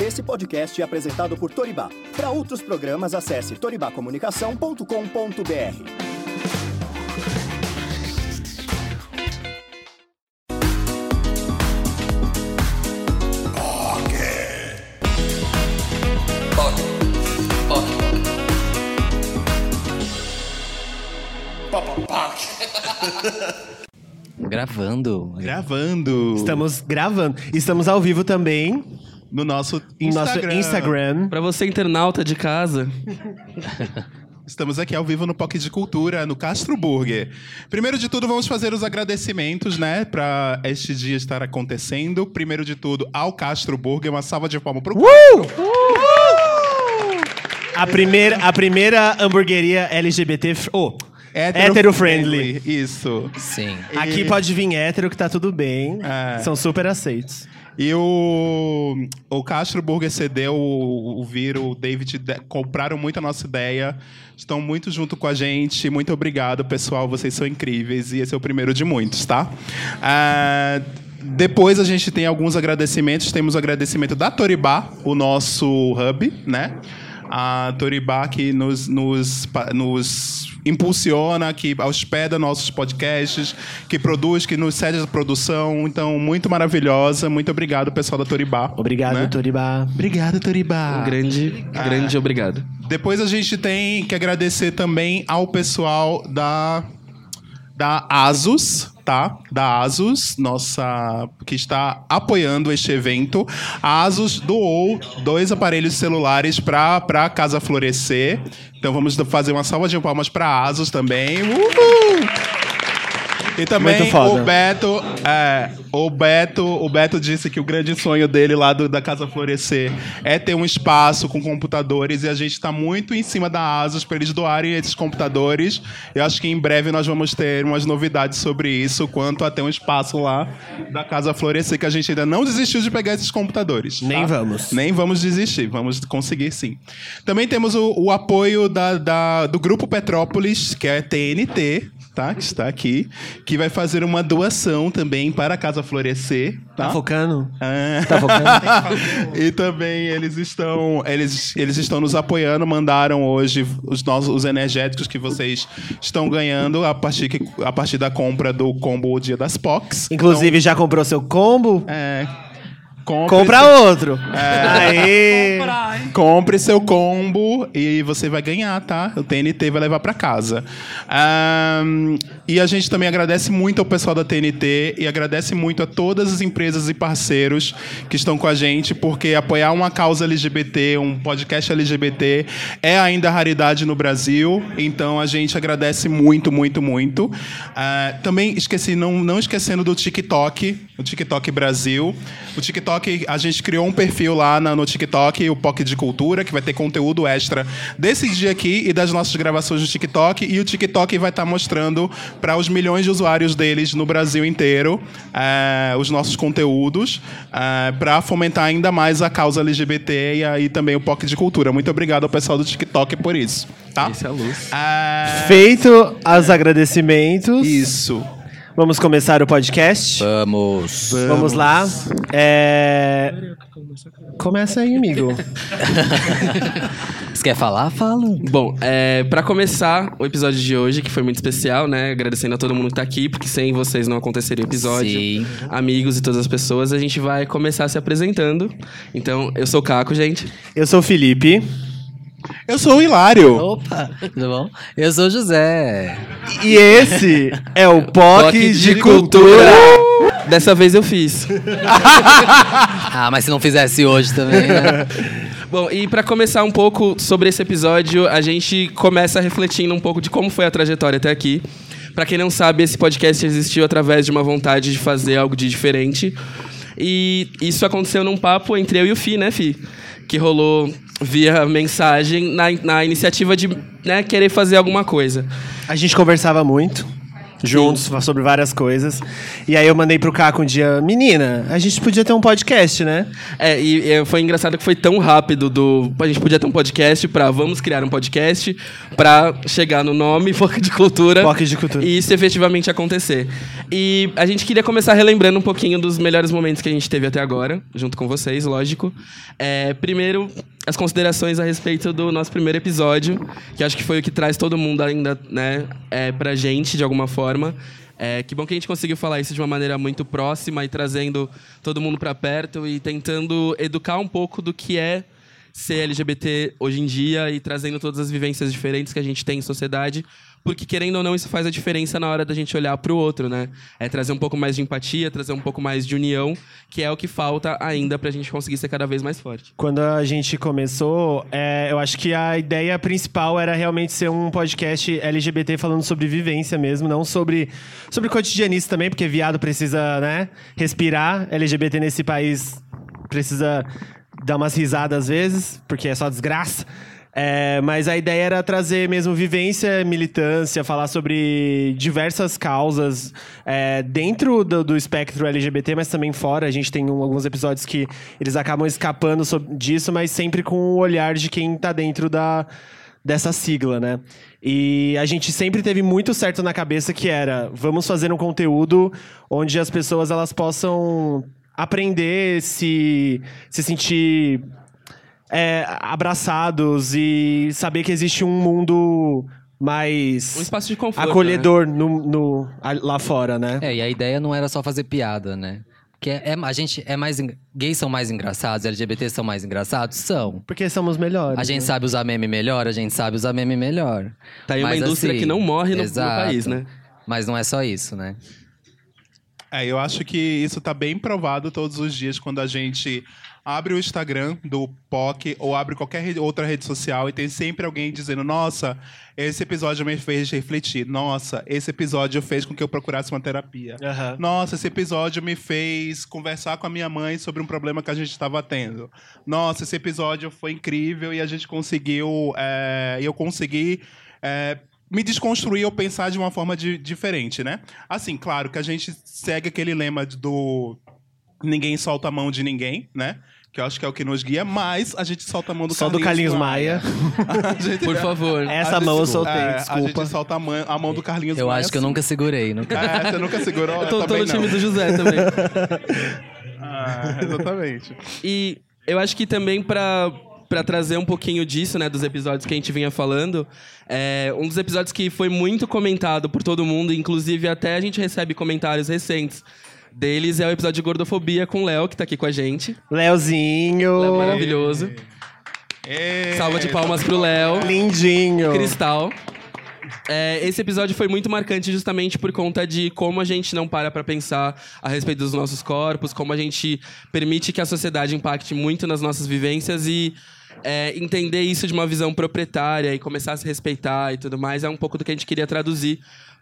Esse podcast é apresentado por Toribá. Para outros programas, acesse toribacomunicação.com.br. Gravando. Gravando. Estamos gravando. Estamos ao vivo também no nosso em nosso Instagram. Instagram. Pra você, internauta de casa. Estamos aqui ao vivo no POC de Cultura, no Castro Burger. Primeiro de tudo, vamos fazer os agradecimentos, né, para este dia estar acontecendo. Primeiro de tudo, ao Castro Burger, uma salva de palmas pro Uh! A primeira, a primeira hamburgueria LGBT. Oh, hétero friendly. Isso. Sim. Aqui pode vir hétero que tá tudo bem. É. São super aceitos. E o, o Castro Burger cedeu o, o Viro, o David de- compraram muito a nossa ideia. Estão muito junto com a gente. Muito obrigado, pessoal. Vocês são incríveis. E esse é o primeiro de muitos, tá? Ah, depois a gente tem alguns agradecimentos. Temos o agradecimento da Toribá, o nosso hub, né? A Toribá que nos, nos, nos impulsiona, que hospeda nossos podcasts, que produz, que nos cede a produção. Então, muito maravilhosa. Muito obrigado, pessoal da Toribá. Obrigado, né? Toribá. Obrigado, Toribá. Um grande, grande obrigado. Depois a gente tem que agradecer também ao pessoal da da Asus, tá? Da Asus, nossa, que está apoiando este evento. A Asus doou dois aparelhos celulares para para Casa Florescer. Então vamos fazer uma salva de palmas para a Asus também. Uhul! E também o Beto, é, o Beto, o Beto disse que o grande sonho dele lá do- da Casa Florescer é ter um espaço com computadores e a gente está muito em cima da Asus para eles doarem esses computadores. Eu acho que em breve nós vamos ter umas novidades sobre isso, quanto a ter um espaço lá da Casa Florescer que a gente ainda não desistiu de pegar esses computadores. Nem tá? vamos. Nem vamos desistir, vamos conseguir sim. Também temos o, o apoio da- da- do Grupo Petrópolis, que é TNT, tá? Que está aqui, que vai fazer uma doação também para a Casa Florescer, tá? Tá focando? Ah. Tá focando? e também eles estão, eles, eles estão nos apoiando, mandaram hoje os nossos os energéticos que vocês estão ganhando a partir, que, a partir da compra do combo Dia das POCs. Inclusive, já comprou seu combo? É, compre Compra seu- outro. Aê! Compre seu combo e você vai ganhar, tá? O TNT vai levar pra casa. Ahn, e a gente também agradece muito ao pessoal da TNT e agradece muito a todas as empresas e parceiros que estão com a gente, porque apoiar uma causa LGBT, um podcast LGBT, é ainda raridade no Brasil. Então a gente agradece muito, muito, muito. Ah, também esqueci, não, não esquecendo do TikTok, o TikTok Brasil. O TikTok, a gente criou um perfil lá na- no TikTok, o POC de Cultura, que vai ter conteúdo extra desse dia aqui e das nossas gravações no TikTok. E o TikTok vai estar mostrando para os milhões de usuários deles no Brasil inteiro eh, os nossos conteúdos para fomentar ainda mais a causa LGBT e aí também o POC de Cultura. Muito obrigado ao pessoal do TikTok por isso. Tá? Esse é a luz. Ah, Feito os agradecimentos. isso. Vamos começar o podcast? Vamos. Vamos lá. É... Começa aí, amigo. Você quer falar? Fala. Bom, é, para começar o episódio de hoje, que foi muito especial, né? Agradecendo a todo mundo que tá aqui, porque sem vocês não aconteceria o episódio. Sim. Amigos e todas as pessoas, a gente vai começar se apresentando. Então, eu sou o Caco, gente. Eu sou o Felipe. Eu sou o Hilário. Opa, tudo bom? Eu sou o José. E esse é o POC, Toque de, Cultura. Dessa vez eu fiz. Ah, mas se não fizesse hoje também, né? Bom, e para começar um pouco sobre esse episódio, a gente começa refletindo um pouco de como foi a trajetória até aqui. Para quem não sabe, esse podcast existiu através de uma vontade de fazer algo de diferente. E isso aconteceu num papo entre eu e o Fi, né, Fi? Que rolou via mensagem na, na iniciativa de né, querer fazer alguma coisa. A gente conversava muito. juntos sobre várias coisas. E aí eu mandei pro Caco um dia, menina, a gente podia ter um podcast, né? É, e, e foi engraçado que foi tão rápido do. A gente podia ter um podcast pra vamos criar um podcast pra chegar no nome Foco de Cultura. Foco de Cultura. E isso efetivamente acontecer. E a gente queria começar relembrando um pouquinho dos melhores momentos que a gente teve até agora, junto com vocês, lógico. É, primeiro, as considerações a respeito do nosso primeiro episódio, que acho que foi o que traz todo mundo ainda, né, é, pra gente, de alguma forma. É, que bom que a gente conseguiu falar isso de uma maneira muito próxima e trazendo todo mundo para perto e tentando educar um pouco do que é ser LGBT hoje em dia e trazendo todas as vivências diferentes que a gente tem em sociedade porque querendo ou não isso faz a diferença na hora da gente olhar para o outro, né? É trazer um pouco mais de empatia, trazer um pouco mais de união, que é o que falta ainda para a gente conseguir ser cada vez mais forte. Quando a gente começou, é, eu acho que a ideia principal era realmente ser um podcast LGBT falando sobre vivência mesmo, não sobre sobre cotidianismo também, porque viado precisa, né, respirar. LGBT nesse país precisa dar umas risadas às vezes, porque é só desgraça. É, mas a ideia era trazer mesmo vivência, militância, falar sobre diversas causas é, dentro do, do, espectro LGBT, mas também fora. A gente tem um, alguns episódios que eles acabam escapando disso, mas sempre com o olhar de quem está dentro da, dessa sigla, né? E a gente sempre teve muito certo na cabeça que era vamos fazer um conteúdo onde as pessoas elas possam aprender, se, se sentir é, abraçados e saber que existe um mundo mais um espaço de conforto, acolhedor né? no, no, lá fora, né? É, e a ideia não era só fazer piada, né? Que é, é, a gente é mais. Gays são mais engraçados, LGBT são mais engraçados? São. Porque somos melhores. A gente né? sabe usar meme melhor, a gente sabe usar meme melhor. Tá aí uma Mas, indústria assim, que não morre no, exato, no país, né? Mas não é só isso, né? É, eu acho que isso tá bem provado todos os dias quando a gente abre o Instagram do POC ou abre qualquer rede, outra rede social e tem sempre alguém dizendo: Nossa, esse episódio me fez refletir. Nossa, esse episódio fez com que eu procurasse uma terapia. Uhum. Nossa, esse episódio me fez conversar com a minha mãe sobre um problema que a gente estava tendo. Nossa, esse episódio foi incrível e a gente conseguiu. É, eu consegui. É, me desconstruir ou pensar de uma forma de, diferente, né? Assim, claro que a gente segue aquele lema do ninguém solta a mão de ninguém, né? Que eu acho que é o que nos guia, mas a gente solta a mão do Só Carlinhos do Carlinhos Maia. Maia. Por favor. Essa mão eu soltei, é, desculpa. A gente solta a mão, a mão do Carlinhos eu Maia. Eu acho que eu nunca segurei. Nunca... É, você nunca segurou? eu tô, tô no time do José também. ah, exatamente. E eu acho que também para para trazer um pouquinho disso, né, dos episódios que a gente vinha falando, é, um dos episódios que foi muito comentado por todo mundo, inclusive até a gente recebe comentários recentes deles é o episódio de Gordofobia com o Léo, que tá aqui com a gente. Léozinho. Léo maravilhoso. Ei. Salva de palmas pro Léo. Lindinho. Cristal. É, esse episódio foi muito marcante justamente por conta de como a gente não para para pensar a respeito dos nossos corpos, como a gente permite que a sociedade impacte muito nas nossas vivências e é, entender isso de uma visão proprietária e começar a se respeitar e tudo mais é um pouco do que a gente queria traduzir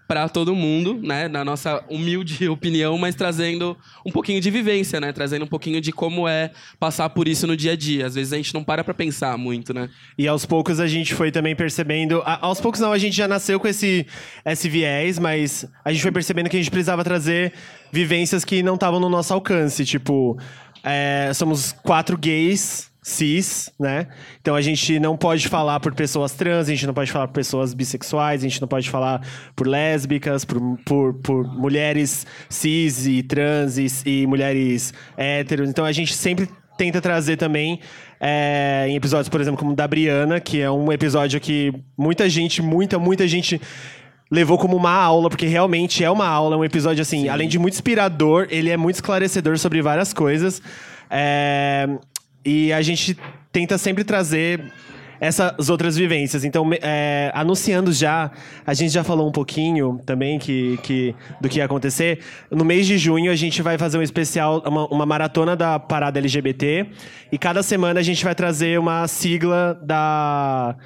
para todo mundo, né, na nossa humilde opinião, mas trazendo um pouquinho de vivência, né, trazendo um pouquinho de como é passar por isso no dia a dia. Às vezes a gente não para para pensar muito, né? E aos poucos a gente foi também percebendo, a, aos poucos não, a gente já nasceu com esse esse viés, mas a gente foi percebendo que a gente precisava trazer vivências que não estavam no nosso alcance, tipo, é, somos quatro gays cis, né? Então a gente não pode falar por pessoas trans, a gente não pode falar por pessoas bissexuais, a gente não pode falar por lésbicas, por, por, por mulheres cis e trans e, e mulheres héteros. Então a gente sempre tenta trazer também é, em episódios, por exemplo, como o da Briana, que é um episódio que muita gente, muita, muita gente levou como uma aula, porque realmente é uma aula, é um episódio assim, Sim. além de muito inspirador, ele é muito esclarecedor sobre várias coisas. É, e a gente tenta sempre trazer essas outras vivências. Então, é, anunciando já, a gente já falou um pouquinho também que, que, do que ia acontecer. No mês de junho, a gente vai fazer um especial, uma, uma maratona da parada LGBT. E cada semana a gente vai trazer uma sigla da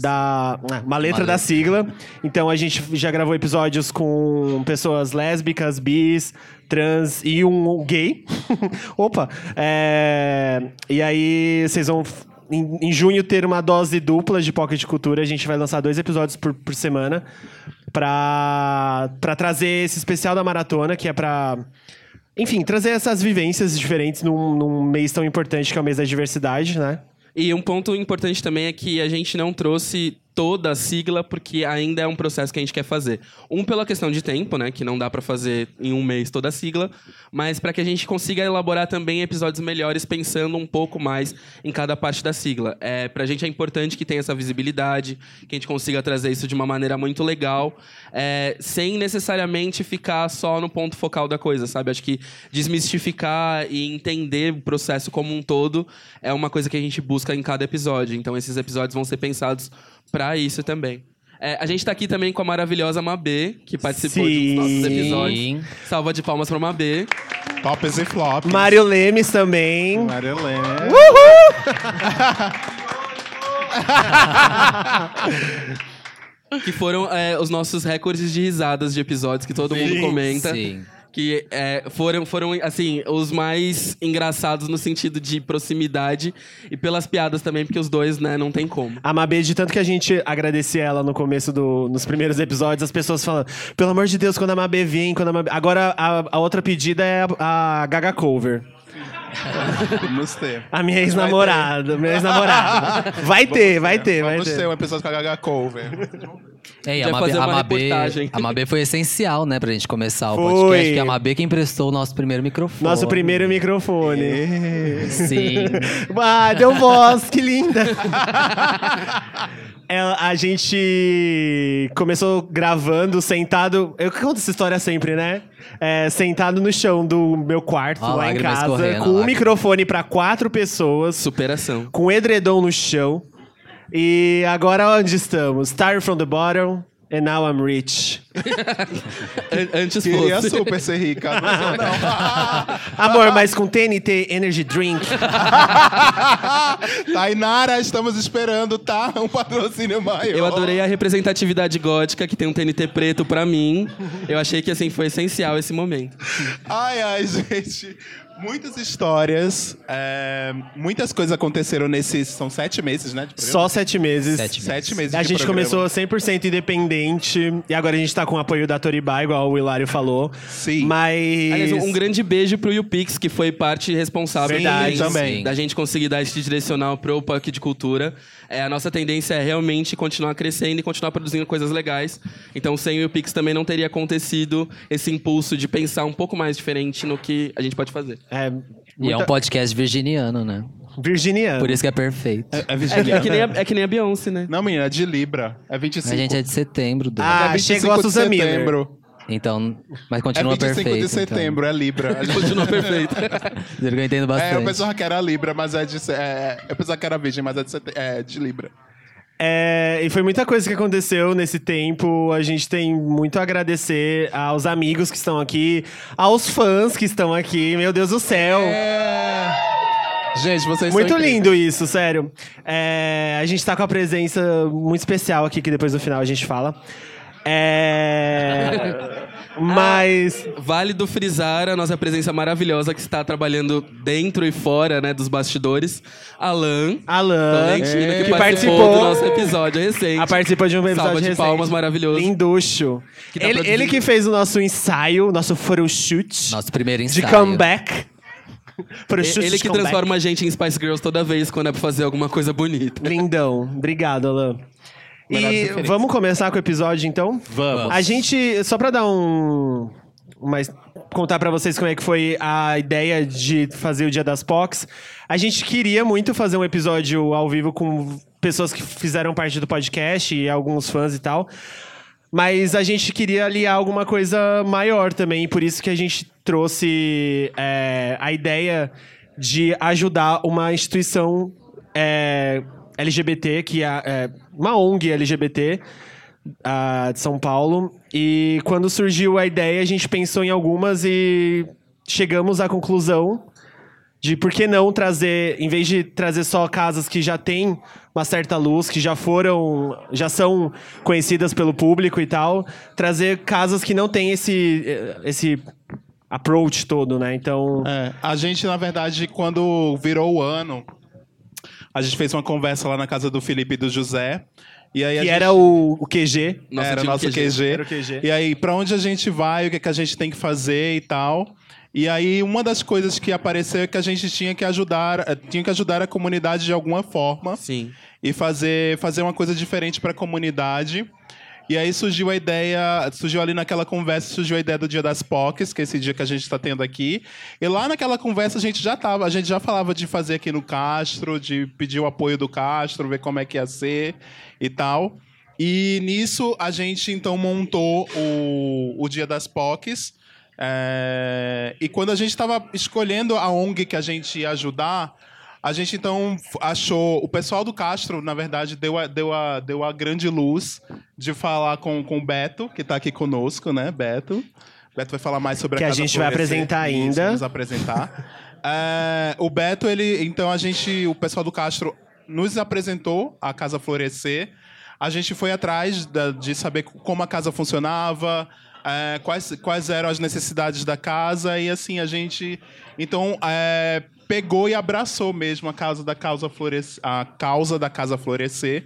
da ah, uma letra da sigla. Então a gente já gravou episódios com pessoas lésbicas, bis, trans e um gay. Opa! É... E aí vocês vão em, em, junho ter uma dose dupla de Pocket Cultura. A gente vai lançar dois episódios por, por semana pra, pra trazer esse especial da maratona, que é pra. Enfim, trazer essas vivências diferentes num, num mês tão importante que é o mês da diversidade, né? E um ponto importante também é que a gente não trouxe toda a sigla porque ainda é um processo que a gente quer fazer. Um pela questão de tempo, né, que não dá pra fazer em um mês toda a sigla, mas para que a gente consiga elaborar também episódios melhores pensando um pouco mais em cada parte da sigla. É, pra gente é importante que tenha essa visibilidade, que a gente consiga trazer isso de uma maneira muito legal, é, sem necessariamente ficar só no ponto focal da coisa, sabe? Acho que desmistificar e entender o processo como um todo é uma coisa que a gente busca em cada episódio. Então esses episódios vão ser pensados pra isso também. É, a gente tá aqui também com a maravilhosa Mabê, que participou de um dos nossos Sim. episódios. Salva de palmas pra Mabê. Tops e flops. Mário Lemes também. Marilene. Que foram é, os nossos recordes de risadas de episódios que todo mundo comenta. Sim. Que é, foram, foram, assim, os mais engraçados no sentido de proximidade e pelas piadas também, porque os dois, né, não tem como. A Mabê, de tanto que a gente agradecia ela no começo do, nos primeiros episódios, as pessoas falam, pelo amor de Deus, quando a Mabê vem, quando a Mabê... Agora, a, a outra pedida é a, a Gaga Cover. Vamos ter. A minha ex-namorada, minha ex-namorada. Vai ter, vai ter, vai Vamos ter ter. um episódio com a Gaga Cover. É, e a Mabê, a, Mabê, a Mabê foi essencial, né, pra gente começar o Foi. podcast, que a Mabê que emprestou o nosso primeiro microfone. Nosso primeiro microfone. Sim. Ah, deu voz, que linda. Ela- a gente começou gravando sentado. Eu conto essa história sempre, né? É, sentado no chão do meu quarto, lá em casa, com um microfone pra quatro pessoas, Superação. com um edredom no chão. E agora onde estamos? Started from the bottom. And now I'm rich. An- Antes Queria fosse. super ser rica, mas eu não. Amor, mas com TNT Energy Drink. Tainara, estamos esperando, tá? Um patrocínio maior. Eu adorei a representatividade gótica, que tem um TNT preto pra mim. Eu achei que, assim, foi essencial esse momento. Ai, ai, gente. Muitas histórias, é, muitas coisas aconteceram nesses. São sete meses, né? Só sete meses. Sete meses. Sete meses. A gente programa. começou 100% independente e agora a gente tá com o apoio da Toribá, igual o Hilário falou. Sim. Mas. Aliás, um grande beijo pro YouPix, que foi parte responsável Verdade. também, Sim. da gente conseguir dar esse direcional pro PUC de cultura. É, a nossa tendência é realmente continuar crescendo e continuar produzindo coisas legais. Então, sem o YouPix também não teria acontecido esse impulso de pensar um pouco mais diferente no que a gente pode fazer. É, E é um muita- podcast virginiano, né? virginiano. Por isso que é perfeito. É, é É, que- é vigiliano. que nem a, é que nem a Beyoncé, né? Não, menina, é de Libra. É 25. A gente é de setembro, do... Ah, é 25 chegou a Susan Miller. Então, mas É continua 25 perfeito. de setembro, é Libra. A gente- Continua perfeito. Então. Eu entendo bastante. É, eu pensava que era Libra, mas é de. É, eu pensava que era Virgem, mas é de, sete- é de Libra. É, e foi muita coisa que aconteceu nesse tempo. A gente tem muito a agradecer aos amigos que estão aqui, aos fãs que estão aqui. Meu Deus do céu. É. Gente, vocês Muito lindo isso, sério. É, a gente tá com a presença muito especial aqui, que depois no final a gente fala. É. Mas. Válido frisar a nossa presença maravilhosa que está trabalhando dentro e fora né, dos bastidores. Alan. Alan, que, que participou, participou, do nosso episódio recente. a participou de um episódio Salva de recente. palmas maravilhoso. Linducho. Que tá ele, ele que fez o nosso ensaio, nosso photoshoot Nosso primeiro de ensaio. comeback. Photoshoot Ele de que comeback. transforma a gente em Spice Girls toda vez quando é pra fazer alguma coisa bonita. Lindão. Obrigado, Alan. E vamos começar com o episódio, então? Vamos. A gente, só pra dar um. Mas contar pra vocês como é que foi a ideia de fazer o Dia das POCs. A gente queria muito fazer um episódio ao vivo com pessoas que fizeram parte do podcast e alguns fãs e tal. Mas a gente queria aliar alguma coisa maior também, por isso que a gente trouxe é, a ideia de ajudar uma instituição é, LGBT, que é, é uma ONG LGBT ah, de São Paulo. E quando surgiu a ideia, a gente pensou em algumas e chegamos à conclusão de por que não trazer, em vez de trazer só casas que já têm uma certa luz, que já foram, já são conhecidas pelo público e tal, trazer casas que não têm esse, esse approach todo, né? Então, É, a gente, na verdade, quando virou o ano, a gente fez uma conversa lá na casa do Felipe e do José. E aí a Que gente- era o, o QG. Nosso era o nosso QG. QG. Era o QG. E aí, pra onde a gente vai, o que, que a gente tem que fazer e tal. E aí, uma das coisas que apareceu é que a gente tinha que ajudar, eh, tinha que ajudar a comunidade de alguma forma Sim. e fazer, fazer uma coisa diferente para a comunidade. E aí surgiu a ideia, surgiu ali naquela conversa, surgiu a ideia do Dia das POCs, que é esse dia que a gente está tendo aqui. E lá naquela conversa a gente já tava, a gente já falava de fazer aqui no Castro, de pedir o apoio do Castro, ver como é que ia ser e tal. E nisso a gente então montou o, o Dia das POCs. É, e quando a gente estava escolhendo a ONG que a gente ia ajudar, a gente então achou. O pessoal do Castro, na verdade, deu a, deu a, deu a grande luz de falar com, com o Beto, que está aqui conosco, né, Beto? Beto vai falar mais sobre Que a a Casa gente vai apresentar ainda. Vamos apresentar. É, o Beto, ele. Então a gente. O pessoal do Castro nos apresentou a Casa Florescer. A gente foi atrás da- de saber como a casa funcionava, é, quais, quais eram as necessidades da casa e assim a gente então é, pegou e abraçou mesmo a causa da causa florescer, a causa da casa florescer.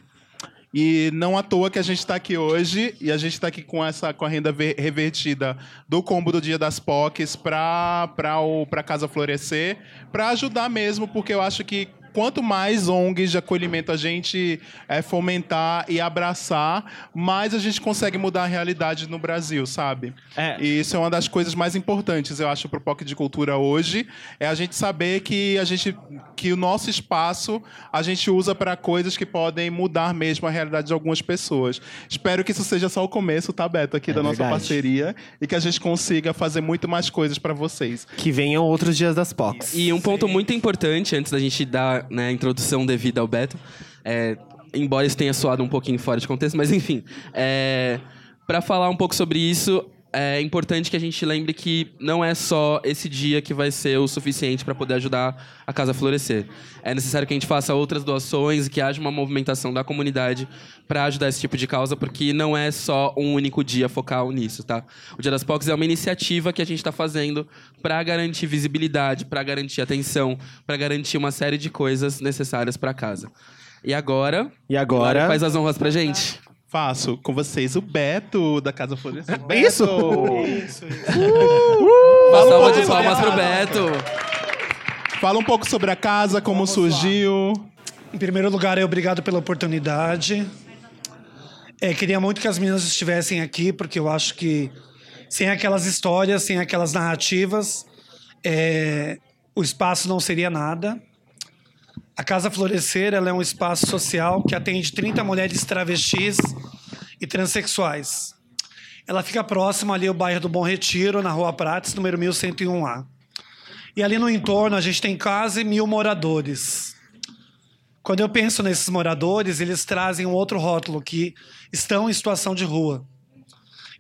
E não à toa que a gente está aqui hoje e a gente está aqui com essa com a renda ver- revertida do combo do Dia das POCs para para o para casa florescer para ajudar mesmo porque eu acho que quanto mais ONGs de acolhimento a gente é, fomentar e abraçar, mais a gente consegue mudar a realidade no Brasil, sabe? É. E isso é uma das coisas mais importantes, eu acho, para o POC de Cultura hoje, é a gente saber que a gente que o nosso espaço a gente usa para coisas que podem mudar mesmo a realidade de algumas pessoas. Espero que isso seja só o começo, tá, Beto, aqui da nossa verdade. parceria e que a gente consiga fazer muito mais coisas para vocês. Que venham outros dias das POCs. E um ponto muito importante, antes da gente dar né, introdução devida ao Beto, é, embora isso tenha soado um pouquinho fora de contexto, mas enfim, é, para falar um pouco sobre isso, é importante que a gente lembre que não é só esse dia que vai ser o suficiente para poder ajudar a casa a florescer. É necessário que a gente faça outras doações e que haja uma movimentação da comunidade para ajudar esse tipo de causa, porque não é só um único dia focal nisso, tá? O Dia das POCs é uma iniciativa que a gente está fazendo para garantir visibilidade, para garantir atenção, para garantir uma série de coisas necessárias para casa. E agora, E agora- faz as honras pra gente. Faço com vocês o Beto da Casa Florescer. É isso? Uma Fala um salva pouco de sobre palmas a pro casa. Beto. Fala um pouco sobre a casa, como surgiu. Em primeiro lugar, é obrigado pela oportunidade. É, queria muito que as meninas estivessem aqui, porque eu acho que sem aquelas histórias, sem aquelas narrativas, é, o espaço não seria nada. A Casa Florescer é um espaço social que atende 30 mulheres travestis e transexuais. Ela fica próxima ali ao bairro do Bom Retiro, na Rua Prates, número 1101A. E ali no entorno a gente tem quase mil moradores. Quando eu penso nesses moradores, eles trazem um outro rótulo, que estão em situação de rua.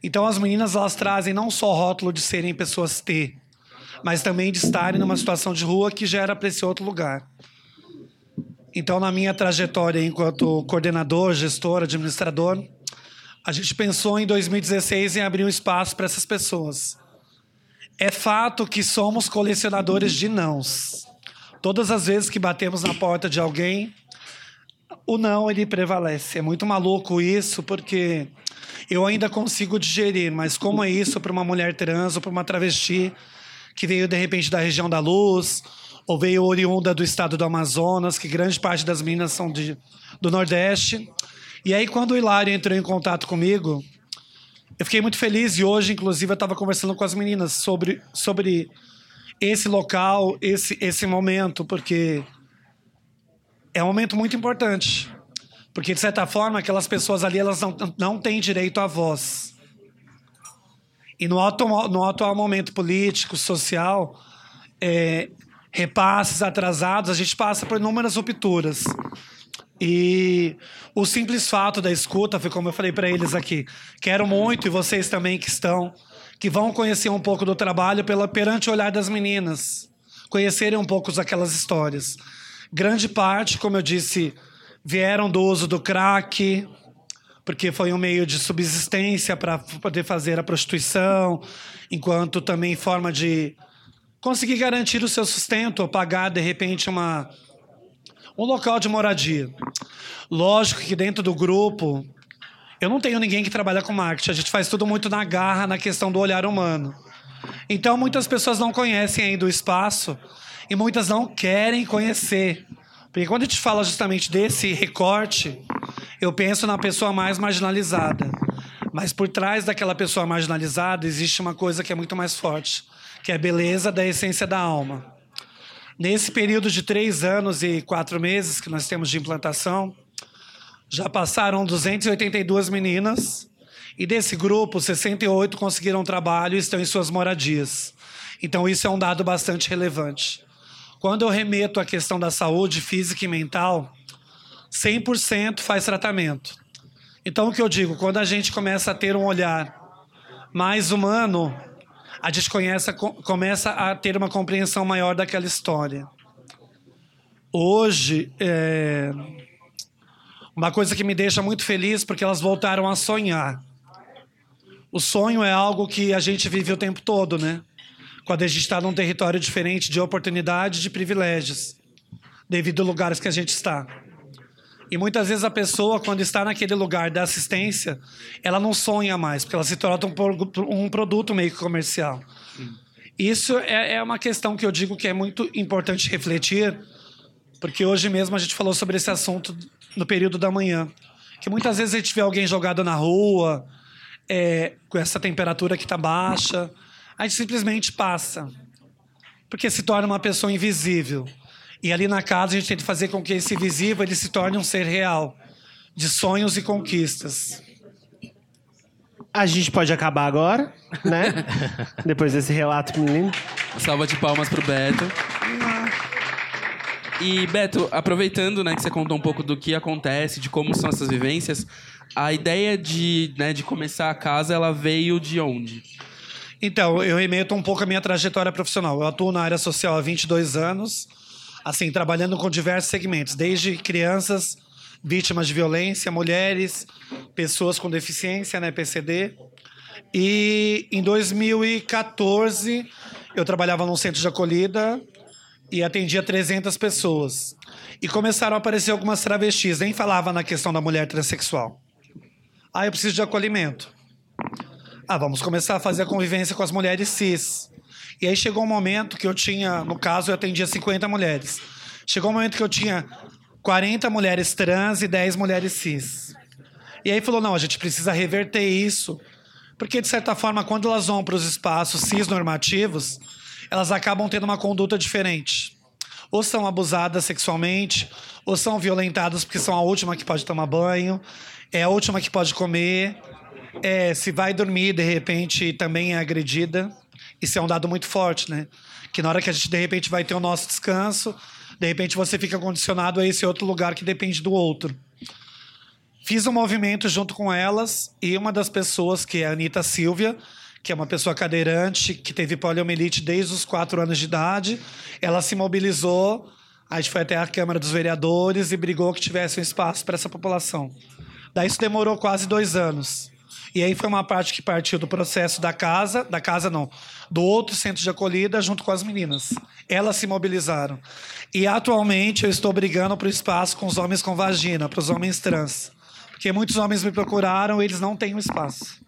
Então as meninas elas trazem não só o rótulo de serem pessoas T, mas também de estarem numa situação de rua que gera para esse outro lugar. Então, na minha trajetória enquanto coordenador, gestor, administrador, a gente pensou em 2016 em abrir um espaço para essas pessoas. É fato que somos colecionadores de nãos. Todas as vezes que batemos na porta de alguém, o não ele prevalece. É muito maluco isso, porque eu ainda consigo digerir, mas como é isso para uma mulher trans ou para uma travesti que veio de repente da região da luz, ou veio oriunda do estado do Amazonas, que grande parte das meninas são de, do Nordeste. E aí, quando o Hilário entrou em contato comigo, eu fiquei muito feliz e hoje, inclusive, eu estava conversando com as meninas sobre, sobre esse local, esse, esse momento, porque é um momento muito importante. Porque, de certa forma, aquelas pessoas ali elas não, não têm direito à voz. E no atual, no atual momento político, social, é, repasses atrasados, a gente passa por inúmeras rupturas. E o simples fato da escuta foi como eu falei para eles aqui. Quero muito, e vocês também que estão, que vão conhecer um pouco do trabalho pela, perante o olhar das meninas. Conhecerem um pouco daquelas histórias. Grande parte, como eu disse, vieram do uso do crack, porque foi um meio de subsistência para poder fazer a prostituição, enquanto também forma de conseguir garantir o seu sustento ou pagar, de repente, uma, um local de moradia. Lógico que dentro do grupo, eu não tenho ninguém que trabalha com marketing. A gente faz tudo muito na garra, na questão do olhar humano. Então, muitas pessoas não conhecem ainda o espaço e muitas não querem conhecer. Porque quando a gente fala justamente desse recorte, eu penso na pessoa mais marginalizada. Mas por trás daquela pessoa marginalizada existe uma coisa que é muito mais forte, que é a beleza da essência da alma. Nesse período de três anos e quatro meses que nós temos de implantação, já passaram 282 meninas e desse grupo, 68 conseguiram trabalho e estão em suas moradias. Então isso é um dado bastante relevante. Quando eu remeto à questão da saúde física e mental, 100% faz tratamento. Então, o que eu digo, quando a gente começa a ter um olhar mais humano, a gente conhece, começa a ter uma compreensão maior daquela história. Hoje, é, uma coisa que me deixa muito feliz, porque elas voltaram a sonhar. O sonho é algo que a gente vive o tempo todo, né? quando a gente está num território diferente de oportunidades, de privilégios, devido aos lugares que a gente está. E muitas vezes a pessoa, quando está naquele lugar da assistência, ela não sonha mais, porque ela se torna um, um produto meio que comercial. Isso é, é uma questão que eu digo que é muito importante refletir, porque hoje mesmo a gente falou sobre esse assunto no período da manhã. Que muitas vezes a gente vê alguém jogado na rua, é, com essa temperatura que está baixa, a gente simplesmente passa. Porque se torna uma pessoa invisível. E ali na casa a gente tem que fazer com que esse visível ele se torne um ser real, de sonhos e conquistas. A gente pode acabar agora, né? Depois desse relato menino. Salva de palmas pro Beto. E Beto, aproveitando, né, que você contou um pouco do que acontece, de como são essas vivências, a ideia de, né, de começar a casa, ela veio de onde? Então, eu remeto um pouco a minha trajetória profissional. Eu atuo na área social há 22 anos, assim, trabalhando com diversos segmentos, desde crianças vítimas de violência, mulheres, pessoas com deficiência, né, PCD. E em 2014, eu trabalhava num centro de acolhida e atendia 300 pessoas. E começaram a aparecer algumas travestis, nem falava na questão da mulher transexual. Ah, eu preciso de acolhimento. Ah, vamos começar a fazer a convivência com as mulheres cis. E aí chegou um momento que eu tinha, no caso, eu atendia 50 mulheres. Chegou um momento que eu tinha 40 mulheres trans e 10 mulheres cis. E aí falou: não, a gente precisa reverter isso. Porque, de certa forma, quando elas vão para os espaços cis normativos, elas acabam tendo uma conduta diferente. Ou são abusadas sexualmente, ou são violentadas porque são a última que pode tomar banho, é a última que pode comer, é, se vai dormir, de repente, também é agredida. Isso é um dado muito forte, né? Que na hora que a gente, de repente, vai ter o nosso descanso, de repente você fica condicionado a esse outro lugar que depende do outro. Fiz um movimento junto com elas e uma das pessoas, que é a Anitta Silvia, que é uma pessoa cadeirante, que teve poliomielite desde os quatro anos de idade, ela se mobilizou, a gente foi até a Câmara dos Vereadores e brigou que tivesse um espaço para essa população. Daí isso demorou quase dois anos. E aí foi uma parte que partiu do processo da casa, da casa não, do outro centro de acolhida junto com as meninas. Elas se mobilizaram. E atualmente eu estou brigando para o espaço com os homens com vagina, para os homens trans. Porque muitos homens me procuraram e eles não têm um espaço.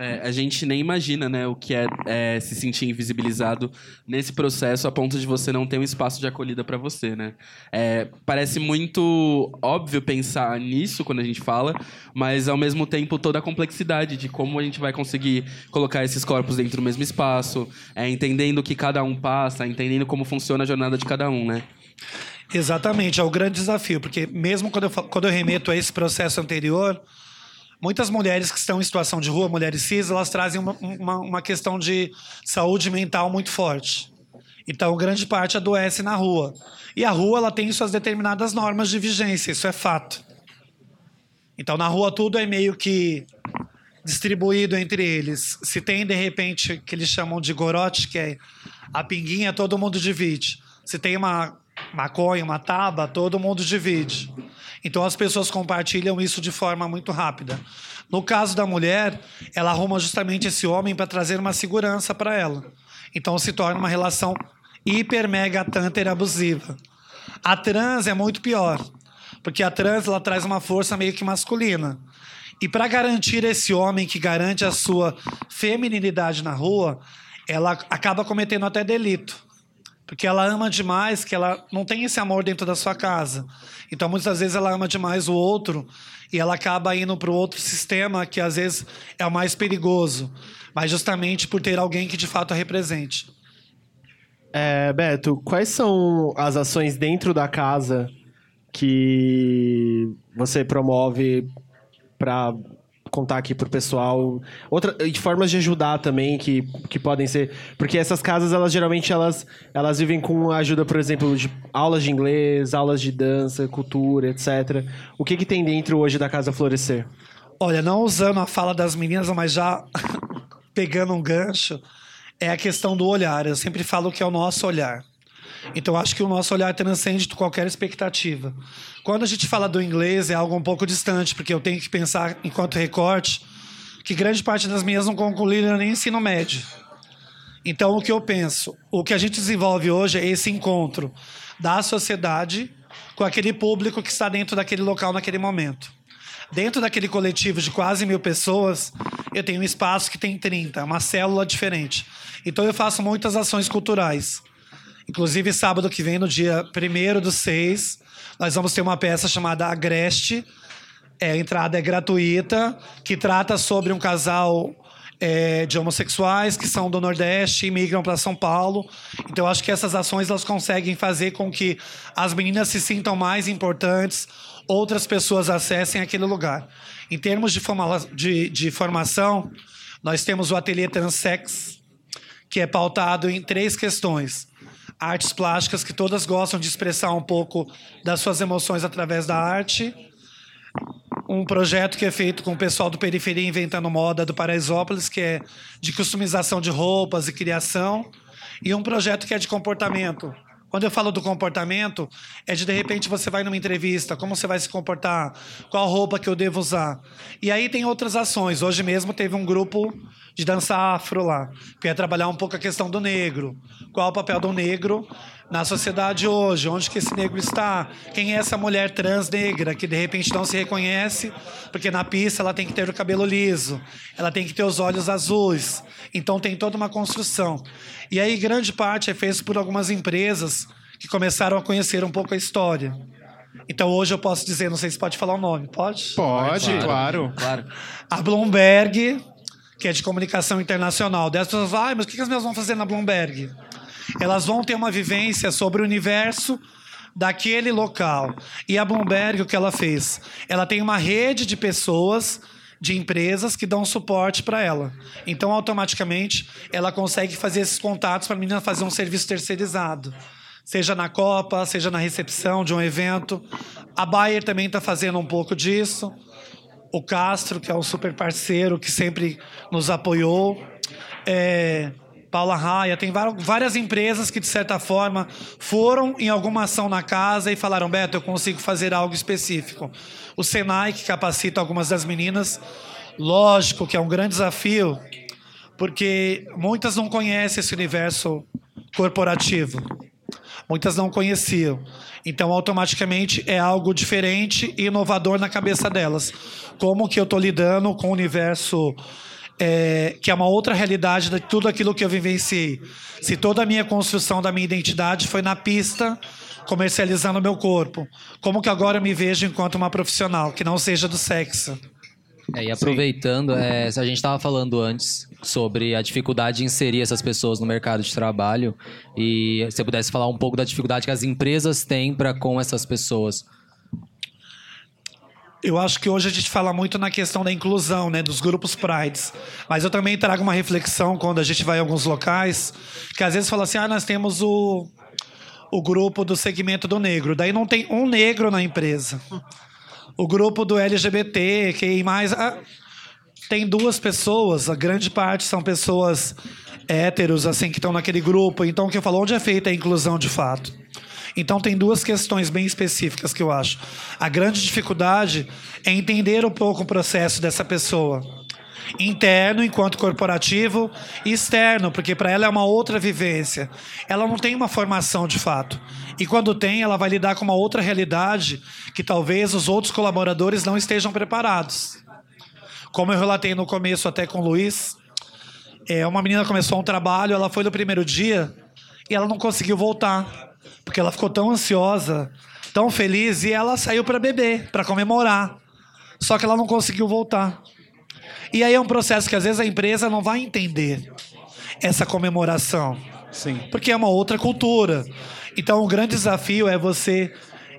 É, a gente nem imagina, né, o que é, é, se sentir invisibilizado nesse processo a ponto de você não ter um espaço de acolhida para você, né? É, parece muito óbvio pensar nisso quando a gente fala, mas ao mesmo tempo toda a complexidade de como a gente vai conseguir colocar esses corpos dentro do mesmo espaço, é, entendendo que cada um passa, entendendo como funciona a jornada de cada um, né? Exatamente, é o grande desafio, porque mesmo quando eu, quando eu remeto a esse processo anterior, Muitas mulheres que estão em situação de rua, mulheres cis, elas trazem uma, uma, uma questão de saúde mental muito forte. Então, grande parte adoece na rua. E a rua ela tem suas determinadas normas de vigência, isso é fato. Então, na rua tudo é meio que distribuído entre eles. Se tem, de repente, que eles chamam de gorote, que é a pinguinha, todo mundo divide. Se tem uma maconha, uma taba, todo mundo divide. Então as pessoas compartilham isso de forma muito rápida. No caso da mulher, ela arruma justamente esse homem para trazer uma segurança para ela. Então se torna uma relação hiper mega tanter abusiva. A trans é muito pior, Porque a trans ela traz uma força meio que masculina. E para garantir esse homem que garante a sua feminilidade na rua, ela acaba cometendo até delito. Porque ela ama demais, que ela não tem esse amor dentro da sua casa. Então, muitas vezes, ela ama demais o outro e ela acaba indo para o outro sistema que, às vezes, é o mais perigoso. Mas justamente por ter alguém que, de fato, a represente. É, Beto, quais são as ações dentro da casa que você promove para contar aqui pro pessoal outra e formas de ajudar também que, que podem ser porque essas casas elas geralmente elas elas vivem com ajuda por exemplo de aulas de inglês aulas de dança cultura etc o que que tem dentro hoje da casa florescer Olha, não usando a fala das meninas, mas já pegando um gancho, é a questão do olhar. Eu sempre falo que é o nosso olhar. Então, acho que o nosso olhar transcende qualquer expectativa. Quando a gente fala do inglês, é algo um pouco distante, porque eu tenho que pensar, enquanto recorte, que grande parte das minhas não concluíram nem ensino médio. Então, o que eu penso? O que a gente desenvolve hoje é esse encontro da sociedade com aquele público que está dentro daquele local naquele momento. Dentro daquele coletivo de quase mil pessoas, eu tenho um espaço que tem 30, uma célula diferente. Então, eu faço muitas ações culturais. Inclusive, sábado que vem, no dia 1 do 6, nós vamos ter uma peça chamada Agreste. É, a entrada é gratuita, que trata sobre um casal é, de homossexuais que são do Nordeste e migram para São Paulo. Então, acho que essas ações elas conseguem fazer com que as meninas se sintam mais importantes, outras pessoas acessem aquele lugar. Em termos de, forma, de, de formação, nós temos o Ateliê Transex, que é pautado em três questões. Artes plásticas, que todas gostam de expressar um pouco das suas emoções através da arte. Um projeto que é feito com o pessoal do Periferia Inventando Moda do Paraisópolis, que é de customização de roupas e criação. E um projeto que é de comportamento, quando eu falo do comportamento, é de de repente você vai numa entrevista, como você vai se comportar, qual roupa que eu devo usar. E aí tem outras ações. Hoje mesmo teve um grupo de dança afro lá, que ia trabalhar um pouco a questão do negro. Qual o papel do negro na sociedade hoje? Onde que esse negro está? Quem é essa mulher trans negra que de repente não se reconhece? Porque na pista ela tem que ter o cabelo liso, ela tem que ter os olhos azuis. Então tem toda uma construção. E aí grande parte é feito por algumas empresas que começaram a conhecer um pouco a história. Então hoje eu posso dizer, não sei se pode falar o nome, pode? Pode, claro. Claro. A Bloomberg, que é de comunicação internacional. Daí as pessoas falam, ah, mas o que as minhas vão fazer na Bloomberg? Elas vão ter uma vivência sobre o universo daquele local. E a Bloomberg, o que ela fez? Ela tem uma rede de pessoas, de empresas que dão suporte para ela. Então, automaticamente, ela consegue fazer esses contatos para a menina fazer um serviço terceirizado. Seja na Copa, seja na recepção de um evento. A Bayer também está fazendo um pouco disso. O Castro, que é um super parceiro que sempre nos apoiou. É, Paula Raia, tem várias empresas que, de certa forma, foram em alguma ação na casa e falaram: Beto, eu consigo fazer algo específico. O Senai, que capacita algumas das meninas, lógico que é um grande desafio, porque muitas não conhecem esse universo corporativo. Muitas não conheciam. Então, automaticamente, é algo diferente e inovador na cabeça delas. Como que eu estou lidando com o universo é, que é uma outra realidade de tudo aquilo que eu vivenciei. Se toda a minha construção da minha identidade foi na pista, comercializando o meu corpo, como que agora eu me vejo enquanto uma profissional, que não seja do sexo? É, e aproveitando, é, a gente estava falando antes sobre a dificuldade de inserir essas pessoas no mercado de trabalho e se você pudesse falar um pouco da dificuldade que as empresas têm para com essas pessoas. Eu acho que hoje a gente fala muito na questão da inclusão, né, dos grupos prides. Mas eu também trago uma reflexão quando a gente vai em alguns locais, que às vezes fala assim: "Ah, nós temos o o grupo do segmento do negro". Daí não tem um negro na empresa. O grupo do LGBT, que mais ah, tem duas pessoas, a grande parte são pessoas héteros assim que estão naquele grupo. Então o que eu falo, onde é feita a inclusão de fato? Então tem duas questões bem específicas que eu acho. A grande dificuldade é entender um pouco o processo dessa pessoa. Interno, enquanto corporativo, e externo, porque para ela é uma outra vivência. Ela não tem uma formação de fato. E quando tem, ela vai lidar com uma outra realidade que talvez os outros colaboradores não estejam preparados. Como eu relatei no começo até com o Luiz, é, uma menina começou um trabalho, ela foi no primeiro dia e ela não conseguiu voltar, porque ela ficou tão ansiosa, tão feliz, e ela saiu para beber, para comemorar. Só que ela não conseguiu voltar. E aí é um processo que às vezes a empresa não vai entender essa comemoração. Sim. Porque é uma outra cultura. Então o grande desafio é você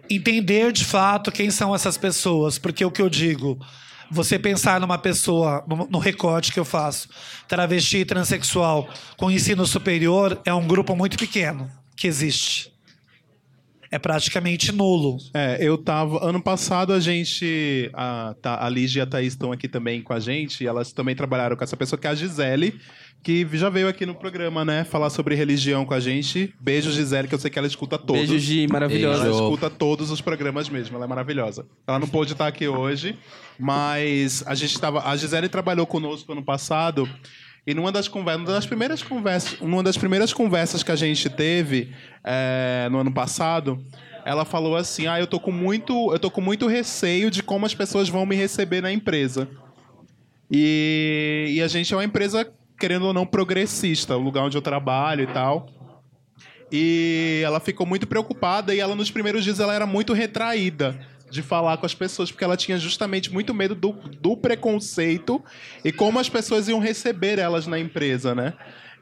entender de fato quem são essas pessoas. Porque o que eu digo, você pensar numa pessoa, no, recorte que eu faço, travesti e transexual com ensino superior, é um grupo muito pequeno que existe. É praticamente nulo. É, eu tava. Ano passado a gente. A, tá, a Lígia e a Thaís estão aqui também com a gente. E elas também trabalharam com essa pessoa, que é a Gisele, que já veio aqui no programa, né? Falar sobre religião com a gente. Beijo, Gisele, que eu sei que ela escuta todos. Beijo, Gi, maravilhosa. Ela escuta todos os programas mesmo, ela é maravilhosa. Ela não pôde estar aqui hoje, mas a gente tava. A Gisele trabalhou conosco ano passado. E numa das conversas, das primeiras conversas, uma das primeiras conversas que a gente teve é, no ano passado, ela falou assim: "Ah, eu tô com muito, eu tô com muito receio de como as pessoas vão me receber na empresa". E, e a gente é uma empresa querendo ou não progressista, o lugar onde eu trabalho e tal. E ela ficou muito preocupada e ela nos primeiros dias ela era muito retraída de falar com as pessoas, porque ela tinha justamente muito medo do, do preconceito e como as pessoas iam receber elas na empresa, né?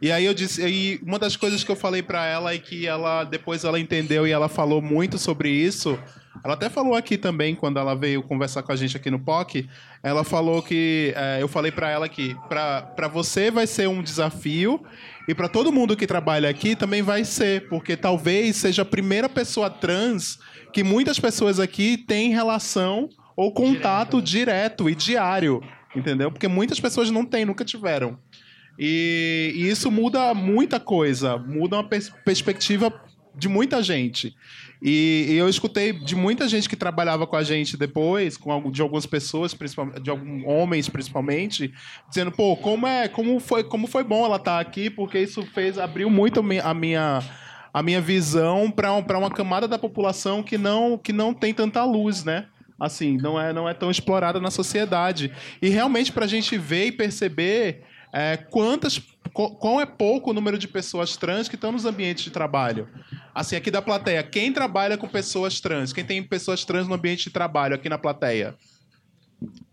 E aí eu disse, e uma das coisas que eu falei para ela e que ela depois ela entendeu e ela falou muito sobre isso. Ela até falou aqui também quando ela veio conversar com a gente aqui no POC. Ela falou que é, eu falei para ela que para você vai ser um desafio e para todo mundo que trabalha aqui também vai ser, porque talvez seja a primeira pessoa trans que muitas pessoas aqui têm relação ou contato direto, direto e diário, entendeu? Porque muitas pessoas não têm, nunca tiveram. E, e isso muda muita coisa, muda uma pers perspectiva de muita gente. E, e, eu escutei de muita gente que trabalhava com a gente depois, com de algumas pessoas, principalmente, de alguns homens principalmente, dizendo, pô, como é, como foi, como foi bom ela estar aqui, porque isso fez abriu muito a minha a minha visão para uma camada da população que não, que não tem tanta luz, né? Assim, não é, não é tão explorada na sociedade. E realmente, para a gente ver e perceber é, quantas qual é pouco o número de pessoas trans que estão nos ambientes de trabalho. Assim, aqui da plateia, quem trabalha com pessoas trans? Quem tem pessoas trans no ambiente de trabalho aqui na plateia?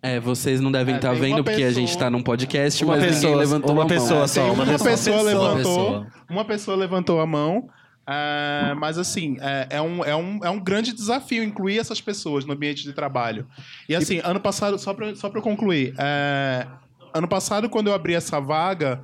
É, vocês não devem estar é, tá vendo porque pessoa, a gente está num podcast, uma mas pessoa, ninguém levantou uma a pessoa mão. só, uma, uma pessoa, pessoa levantou, uma pessoa levantou a mão. É, mas assim, é, é, um, é, um, é um grande desafio incluir essas pessoas no ambiente de trabalho. E assim, ano passado, só para só concluir, é, ano passado, quando eu abri essa vaga,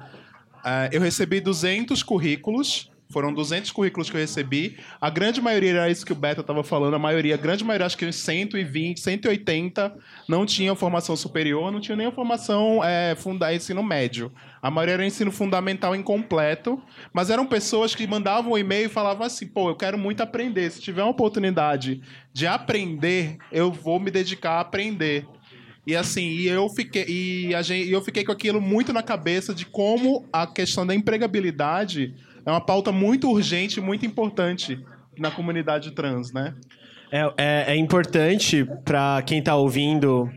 é, eu recebi 200 currículos foram 200 currículos que eu recebi. A grande maioria era isso que o Beto estava falando. A maioria, a grande maioria, acho que 120, 180, não tinham formação superior, não tinham nem formação é, funda, ensino médio. A maioria era ensino fundamental incompleto. Mas eram pessoas que mandavam um e-mail e falavam assim: pô, eu quero muito aprender. Se tiver uma oportunidade de aprender, eu vou me dedicar a aprender. E assim, e eu fiquei e a gente, eu fiquei com aquilo muito na cabeça de como a questão da empregabilidade é uma pauta muito urgente, muito importante na comunidade trans, né? É, é, é importante para quem está ouvindo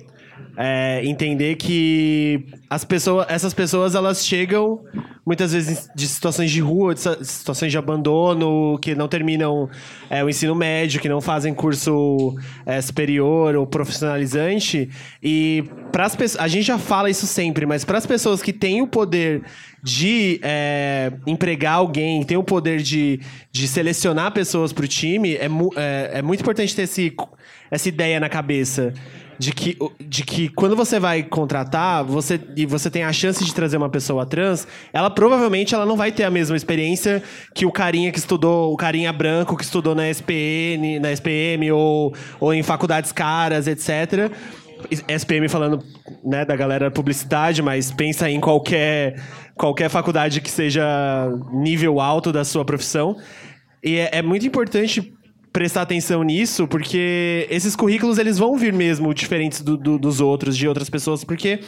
é, entender que as pessoas, essas pessoas elas chegam muitas vezes de situações de rua, de situações de abandono, que não terminam é, o ensino médio, que não fazem curso é, superior ou profissionalizante. E para as a gente já fala isso sempre, mas para as pessoas que têm o poder de é, empregar alguém, têm o poder de, de selecionar pessoas para o time, é, é, é muito importante ter esse, essa ideia na cabeça de que, de que quando você vai contratar, você e você tem a chance de trazer uma pessoa trans, ela provavelmente ela não vai ter a mesma experiência que o carinha que estudou, o carinha branco que estudou na SPN, na SPM ou, ou em faculdades caras, etc. SPM falando, né, da galera publicidade, mas pensa em qualquer qualquer faculdade que seja nível alto da sua profissão. E é, é muito importante prestar atenção nisso, porque esses currículos eles vão vir mesmo diferentes do, do, dos outros, de outras pessoas, porque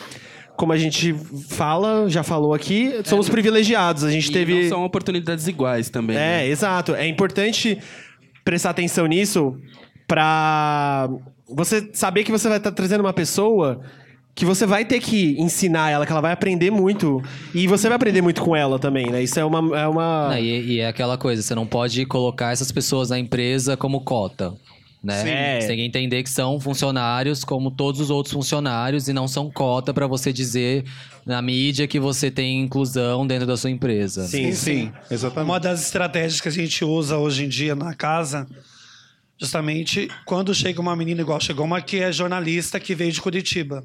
como a gente fala, já falou aqui, somos privilegiados. A gente E teve. são oportunidades iguais também. né? É, exato. É importante prestar atenção nisso pra você saber que você vai estar trazendo uma pessoa que você vai ter que ensinar ela, que ela vai aprender muito. E você vai aprender muito com ela também, né? Isso é uma. É uma... Não, e, e é aquela coisa, você não pode colocar essas pessoas na empresa como cota. Né? Sim. É. Você tem que entender que são funcionários como todos os outros funcionários e não são cota para você dizer na mídia que você tem inclusão dentro da sua empresa. Sim, Sim, exatamente. Uma das estratégias que a gente usa hoje em dia na casa, justamente quando chega uma menina igual chegou uma que é jornalista que veio de Curitiba.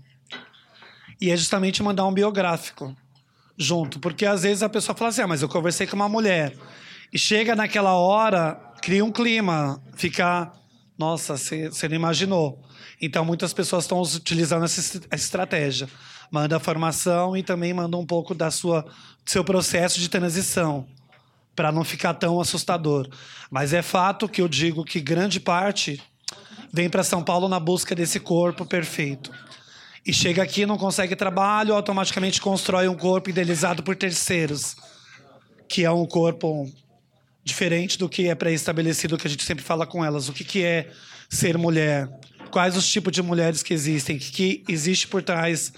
E é justamente mandar um biográfico junto, porque às vezes a pessoa fala assim: "Ah, mas eu conversei com uma mulher". E chega naquela hora, cria um clima, fica, nossa, você não imaginou. Então muitas pessoas estão utilizando essa est- essa estratégia. Manda a formação e também manda um pouco da sua do seu processo de transição para não ficar tão assustador. Mas é fato que eu digo que grande parte vem para São Paulo na busca desse corpo perfeito. E chega aqui, não consegue trabalho, automaticamente constrói um corpo idealizado por terceiros, que é um corpo diferente do que é pré-estabelecido, que a gente sempre fala com elas. O que, que é ser mulher? Quais os tipos de mulheres que existem? O que, que existe por trás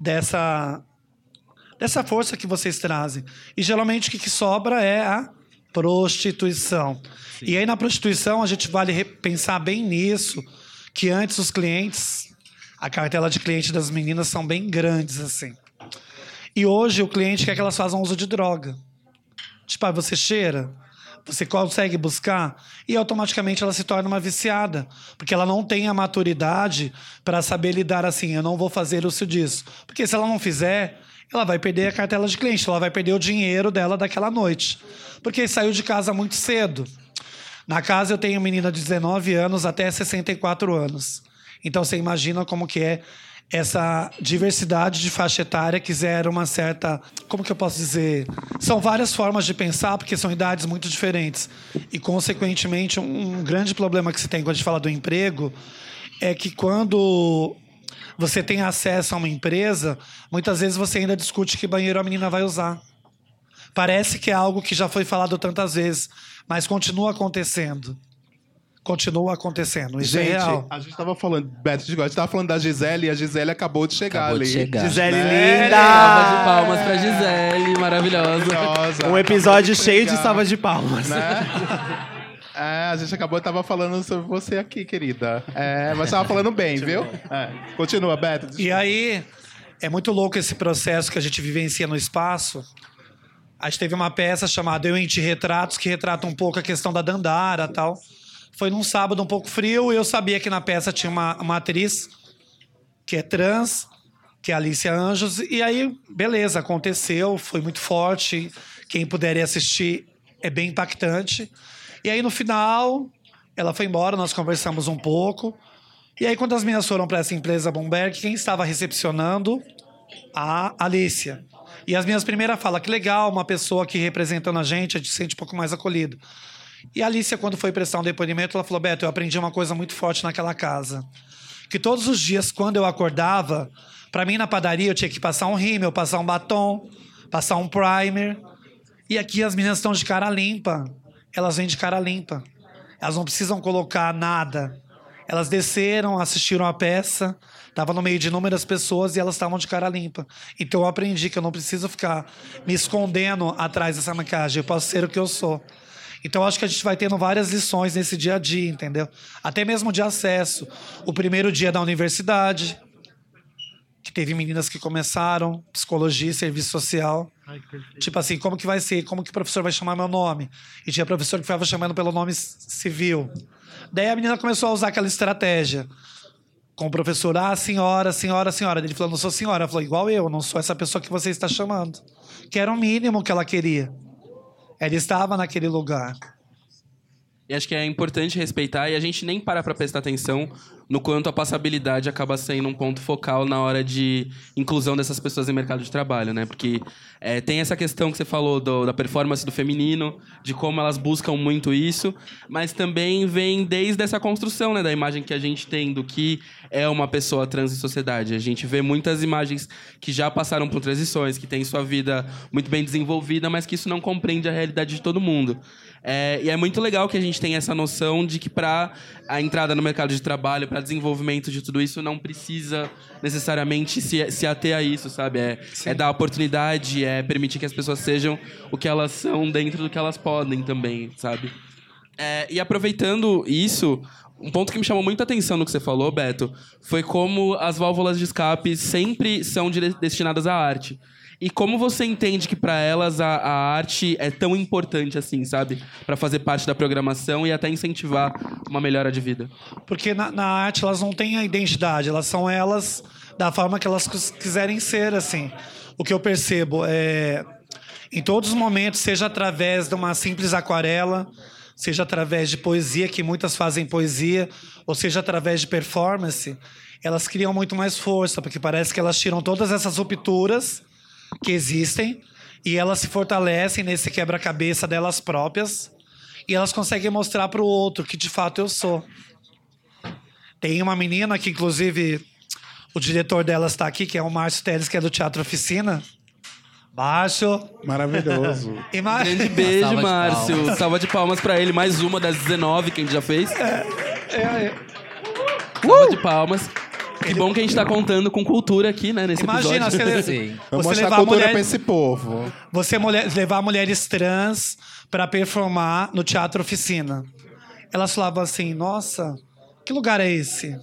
dessa dessa força que vocês trazem. E geralmente o que, que sobra é a prostituição. E aí na prostituição a gente vale pensar bem nisso, que antes os clientes, a cartela de cliente das meninas são bem grandes assim. E hoje o cliente quer que elas façam uso de droga. Tipo, ah, você cheira, você consegue buscar e automaticamente ela se torna uma viciada, porque ela não tem a maturidade para saber lidar assim, eu não vou fazer uso disso. Porque se ela não fizer, ela vai perder a cartela de cliente, ela vai perder o dinheiro dela daquela noite. Porque saiu de casa muito cedo. Na casa eu tenho menina de 19 anos até 64 anos. Então você imagina como que é essa diversidade de faixa etária que zera uma certa, como que eu posso dizer, são várias formas de pensar porque são idades muito diferentes e consequentemente um grande problema que se tem quando a gente fala do emprego é que quando você tem acesso a uma empresa, muitas vezes você ainda discute que banheiro a menina vai usar. Parece que é algo que já foi falado tantas vezes, mas continua acontecendo. Continua acontecendo. Isso é Gente, real. a gente tava falando, Beto, a gente tava falando da Gisele e a Gisele acabou de chegar Acabou de ali. chegar. Gisele Né? linda! Salva de palmas pra Gisele, maravilhosa. Maravilhosa, Um episódio acabou cheio de salvas de palmas. Né? É, a gente acabou, tava falando sobre você aqui, querida. É, mas tava falando bem, viu? É. Continua, Beto. E aí, é muito louco esse processo que a gente vivencia no espaço. A gente teve uma peça chamada Eu em Ti Retratos, que retrata um pouco a questão da Dandara e tal. Foi num sábado um pouco frio e eu sabia que na peça tinha uma, uma atriz que é trans, que é Alicia Anjos. E aí, beleza, aconteceu, foi muito forte. Quem puder ir assistir é bem impactante. E aí, no final, ela foi embora, nós conversamos um pouco. E aí, quando as meninas foram para essa empresa Bomberg, quem estava recepcionando? A Alicia. E as minhas primeiras falam que legal, uma pessoa aqui representando a gente, a gente se sente um pouco mais acolhido. E a Alicia, quando foi prestar um depoimento, ela falou: Beto, eu aprendi uma coisa muito forte naquela casa. Que todos os dias, quando eu acordava, para mim na padaria eu tinha que passar um rímel, passar um batom, passar um primer. E aqui as meninas estão de cara limpa. Elas vêm de cara limpa. Elas não precisam colocar nada. Elas desceram, assistiram a peça, estava no meio de inúmeras pessoas e elas estavam de cara limpa. Então eu aprendi que eu não preciso ficar me escondendo atrás dessa maquiagem. Eu posso ser o que eu sou. Então acho que a gente vai tendo várias lições nesse dia a dia, entendeu? Até mesmo de acesso. O primeiro dia da universidade, que teve meninas que começaram, psicologia e serviço social. Tipo assim, como que vai ser? Como que o professor vai chamar meu nome? E tinha professor que ficava chamando pelo nome civil. Daí a menina começou a usar aquela estratégia. Com o professor, ah, senhora, senhora, senhora. Ele falou, não sou senhora. Ela falou, igual eu, não sou essa pessoa que você está chamando. Que era o mínimo que ela queria. Ela estava naquele lugar. E acho que é importante respeitar e a gente nem para para prestar atenção no quanto a passabilidade acaba sendo um ponto focal na hora de inclusão dessas pessoas em mercado de trabalho, né? Porque é, tem essa questão que você falou do, da performance do feminino, de como elas buscam muito isso, mas também vem desde essa construção, né, da imagem que a gente tem do que é uma pessoa trans em sociedade. A gente vê muitas imagens que já passaram por transições, que têm sua vida muito bem desenvolvida, mas que isso não compreende a realidade de todo mundo. É, e é muito legal que a gente tenha essa noção de que para a entrada no mercado de trabalho, para desenvolvimento de tudo isso, não precisa necessariamente se, se ater a isso, sabe? É, é, dar oportunidade, é permitir que as pessoas sejam o que elas são dentro do que elas podem também, sabe? É, e aproveitando isso, um ponto que me chamou muita atenção no que você falou, Beto, foi como as válvulas de escape sempre são destinadas à arte. E como você entende que para elas a, a, arte é tão importante assim, sabe? Para fazer parte da programação e até incentivar uma melhora de vida? Porque na, na, arte elas não têm a identidade, elas são elas da forma que elas quiserem ser, assim. O que eu percebo é. Em todos os momentos, seja através de uma simples aquarela, seja através de poesia, que muitas fazem poesia, ou seja através de performance, elas criam muito mais força, porque parece que elas tiram todas essas rupturas que existem e elas se fortalecem nesse quebra-cabeça delas próprias e elas conseguem mostrar para o outro que de fato eu sou. Tem uma menina que, inclusive, o diretor dela está aqui, que é o Márcio Teles, que é do Teatro Oficina. Baixo. Maravilhoso. Ima... Grande beijo, Salva Márcio. De Salva de palmas para ele. Mais uma das 19 que a gente já fez. É, é, é. Salva uh! de palmas. Que bom que a gente tá contando com cultura aqui, né, nesse Imagina, episódio. Imagina, você, você mostrar levar cultura mulher, pra esse povo. Você mulher, levar mulheres trans para performar no Teatro Oficina. Elas falavam assim, nossa, que lugar é esse?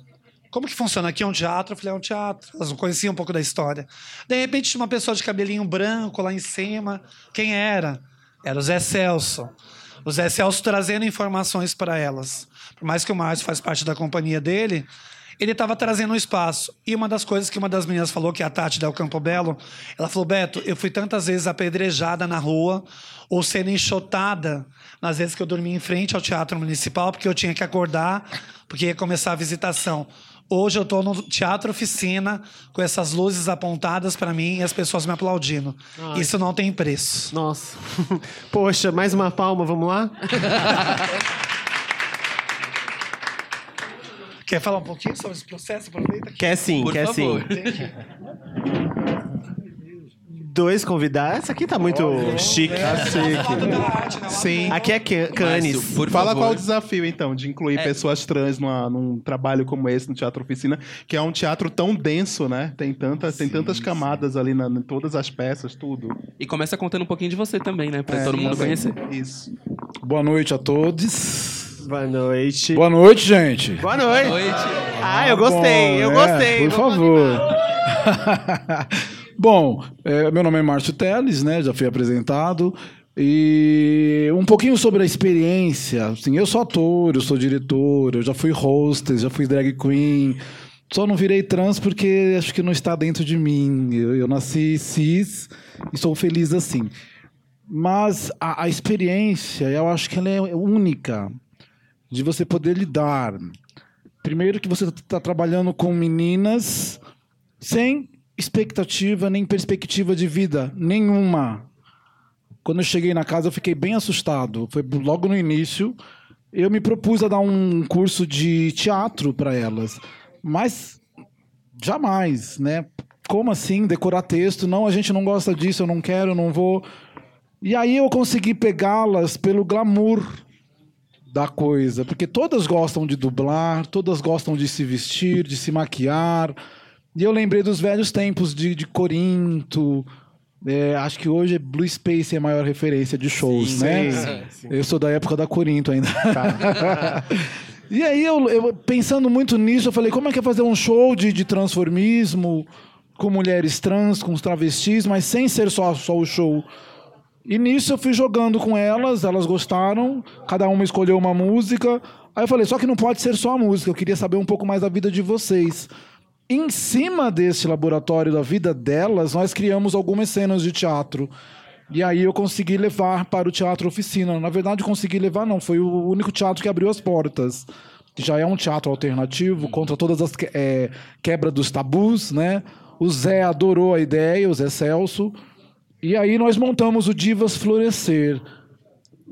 Como que funciona? Aqui é um teatro? Eu falei, é um teatro. Elas não conheciam um pouco da história. De repente, tinha uma pessoa de cabelinho branco lá em cima. Quem era? Era o Zé Celso. O Zé Celso trazendo informações para elas. Por mais que o Márcio faz parte da companhia dele, ele estava trazendo um espaço. E uma das coisas que uma das meninas falou, que é a Tati Del Campo Belo, ela falou: Beto, eu fui tantas vezes apedrejada na rua ou sendo enxotada nas vezes que eu dormi em frente ao Teatro Municipal, porque eu tinha que acordar, porque ia começar a visitação. Hoje eu estou no teatro oficina com essas luzes apontadas para mim e as pessoas me aplaudindo. Ai. Isso não tem preço. Nossa. Poxa, mais uma palma, vamos lá? Quer falar um pouquinho sobre esse processo? Aproveita aqui. Quer sim, Por quer favor. sim. Dois convidados. Esse aqui tá muito oh, chique. É, chique. Sim. Aqui é Canis. Por Fala favor. qual o desafio, então, de incluir é. pessoas trans numa, num trabalho como esse, no Teatro Oficina, que é um teatro tão denso, né? Tem tantas, sim, tem tantas camadas sim. ali na, em todas as peças, tudo. E começa contando um pouquinho de você também, né? Pra é, todo mundo conhecer. Isso. Boa noite a todos. Boa noite. Boa noite, gente. Boa noite. Boa noite. Ah, eu gostei, eu é, gostei. Por favor. Bom, é, meu nome é Márcio Teles, né? Já fui apresentado. E um pouquinho sobre a experiência. Assim, eu sou ator, eu sou diretor, eu já fui hostess, já fui drag queen. Só não virei trans porque acho que não está dentro de mim. Eu, eu nasci cis e sou feliz assim. Mas a, a experiência, eu acho que ela é única de você poder lidar. Primeiro que você está trabalhando com meninas sem expectativa nem perspectiva de vida nenhuma. Quando eu cheguei na casa, eu fiquei bem assustado. Foi logo no início. Eu me propus a dar um curso de teatro para elas, mas jamais, né? Como assim decorar texto? Não, a gente não gosta disso, eu não quero, eu não vou. E aí eu consegui pegá-las pelo glamour da coisa, porque todas gostam de dublar, todas gostam de se vestir, de se maquiar. E eu lembrei dos velhos tempos de, de Corinto. É, acho que hoje Blue Space é a maior referência de shows, sim, né? Sim, sim. Eu sou da época da Corinto ainda. Tá. e aí, eu, eu, pensando muito nisso, eu falei, como é que é fazer um show de, de transformismo com mulheres trans, com os travestis, mas sem ser só, só o show e nisso eu fui jogando com elas, elas gostaram, cada uma escolheu uma música. Aí eu falei, só que não pode ser só a música, eu queria saber um pouco mais da vida de vocês. Em cima desse laboratório da vida delas, nós criamos algumas cenas de teatro. E aí eu consegui levar para o teatro oficina. Na verdade, consegui levar, não. Foi o único teatro que abriu as portas. Já é um teatro alternativo, contra todas as que, é, quebra dos tabus, né? O Zé adorou a ideia, o Zé Celso. E aí nós montamos o Divas Florescer.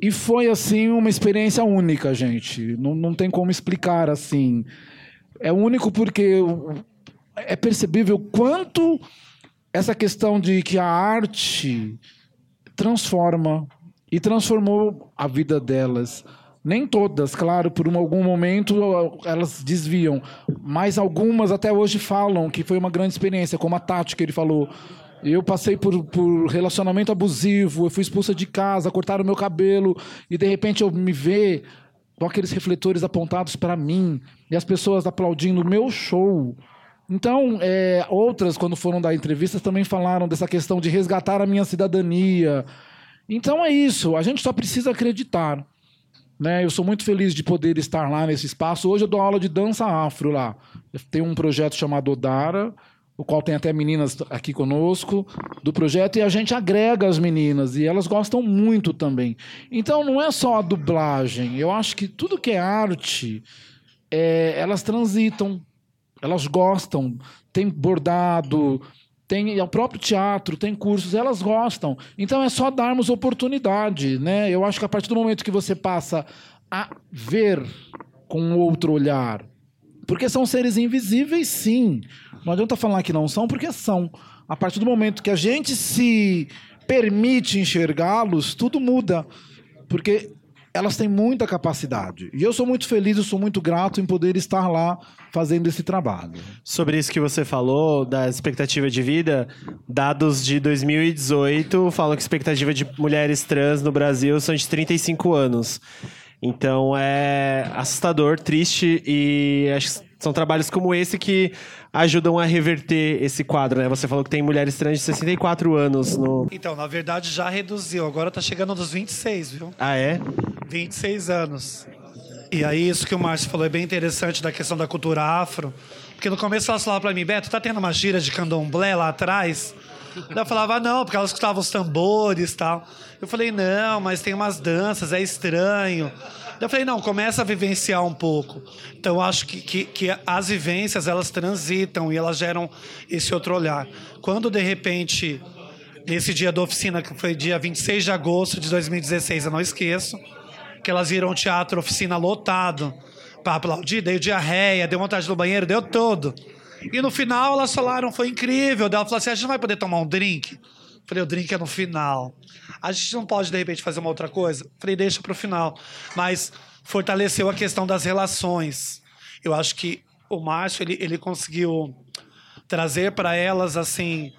E foi, assim, uma experiência única, gente. Não, não tem como explicar, assim. É único porque é percebível quanto essa questão de que a arte transforma e transformou a vida delas. Nem todas, claro, por um, algum momento elas desviam, mas algumas até hoje falam que foi uma grande experiência, como a Tati que ele falou. Eu passei por, por relacionamento abusivo, eu fui expulsa de casa, cortaram meu cabelo e de repente eu me ver com aqueles refletores apontados para mim e as pessoas aplaudindo o meu show. Então, é, outras, quando foram dar entrevistas, também falaram dessa questão de resgatar a minha cidadania. Então é isso, a gente só precisa acreditar. Né? Eu sou muito feliz de poder estar lá nesse espaço. Hoje eu dou aula de dança afro lá. Tem um projeto chamado Odara, o qual tem até meninas aqui conosco do projeto, e a gente agrega as meninas, e elas gostam muito também. Então não é só a dublagem, eu acho que tudo que é arte, é, elas transitam elas gostam, tem bordado, tem o próprio teatro, tem cursos, elas gostam. Então é só darmos oportunidade, né? Eu acho que a partir do momento que você passa a ver com outro olhar, porque são seres invisíveis, sim. Não adianta falar que não são, porque são. A partir do momento que a gente se permite enxergá-los, tudo muda. Porque elas têm muita capacidade. E eu sou muito feliz, eu sou muito grato em poder estar lá fazendo esse trabalho. Sobre isso que você falou, da expectativa de vida, dados de 2018 falam que a expectativa de mulheres trans no Brasil são de 35 anos. Então é assustador, triste e acho são trabalhos como esse que ajudam a reverter esse quadro, né? Você falou que tem mulheres trans de 64 anos no. Então, na verdade, já reduziu. Agora tá chegando nos 26, viu? Ah, é? 26 anos. E aí, isso que o Márcio falou é bem interessante da questão da cultura afro. Porque no começo elas falavam pra mim, Beto, tá tendo uma gira de candomblé lá atrás? eu falava, não, porque elas escutavam os tambores e tal. Eu falei, não, mas tem umas danças, é estranho. Eu falei, não, começa a vivenciar um pouco. Então, acho que, que, que, as vivências, elas transitam e elas geram esse outro olhar. Quando, de repente, nesse dia da oficina, que foi dia 26 de agosto de 2016, eu não esqueço, que elas viram o teatro oficina lotado para aplaudir, deu diarreia, deu vontade no banheiro, deu todo. E no final elas falaram, foi incrível. Ela falou assim: a gente não vai poder tomar um drink? Falei, o drink é no final. A gente não pode, de repente, fazer uma outra coisa? Falei, deixa para o final. Mas fortaleceu a questão das relações. Eu acho que o Márcio, ele, ele conseguiu trazer para elas, assim,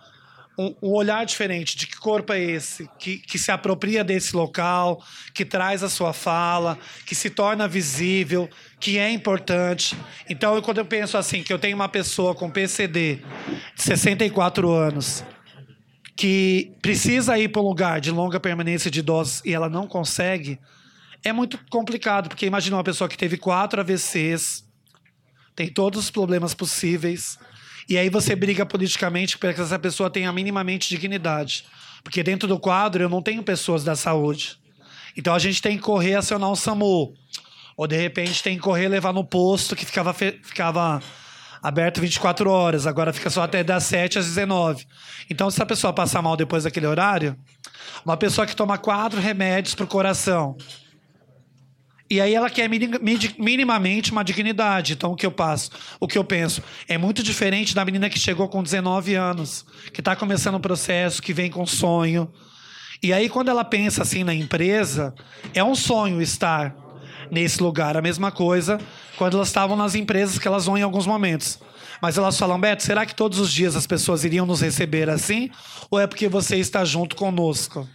um, um, olhar diferente de que corpo é esse, que, que se apropria desse local, que traz a sua fala, que se torna visível, que é importante. Então, eu, quando eu penso assim, que eu tenho uma pessoa com PCD de 64 anos, que precisa ir para um lugar de longa permanência de idosos e ela não consegue, é muito complicado, porque imagina uma pessoa que teve quatro AVCs, tem todos os problemas possíveis, e aí você briga politicamente para que essa pessoa tenha minimamente dignidade. Porque dentro do quadro eu não tenho pessoas da saúde. Então a gente tem que correr acionar um SAMU. Ou de repente tem que correr levar no posto que ficava, ficava aberto 24 horas, agora fica só até das 7 às 19. Então, se a pessoa passar mal depois daquele horário, uma pessoa que toma quatro remédios para o coração, e aí ela quer minimamente uma dignidade. Então o que eu passo, o que eu penso, é muito diferente da menina que chegou com 19 anos, que está começando um processo, que vem com sonho. E aí quando ela pensa assim na empresa, é um sonho estar nesse lugar. A mesma coisa quando elas estavam nas empresas que elas vão em alguns momentos. Mas elas falam, Beto, será que todos os dias as pessoas iriam nos receber assim? Ou é porque você está junto conosco?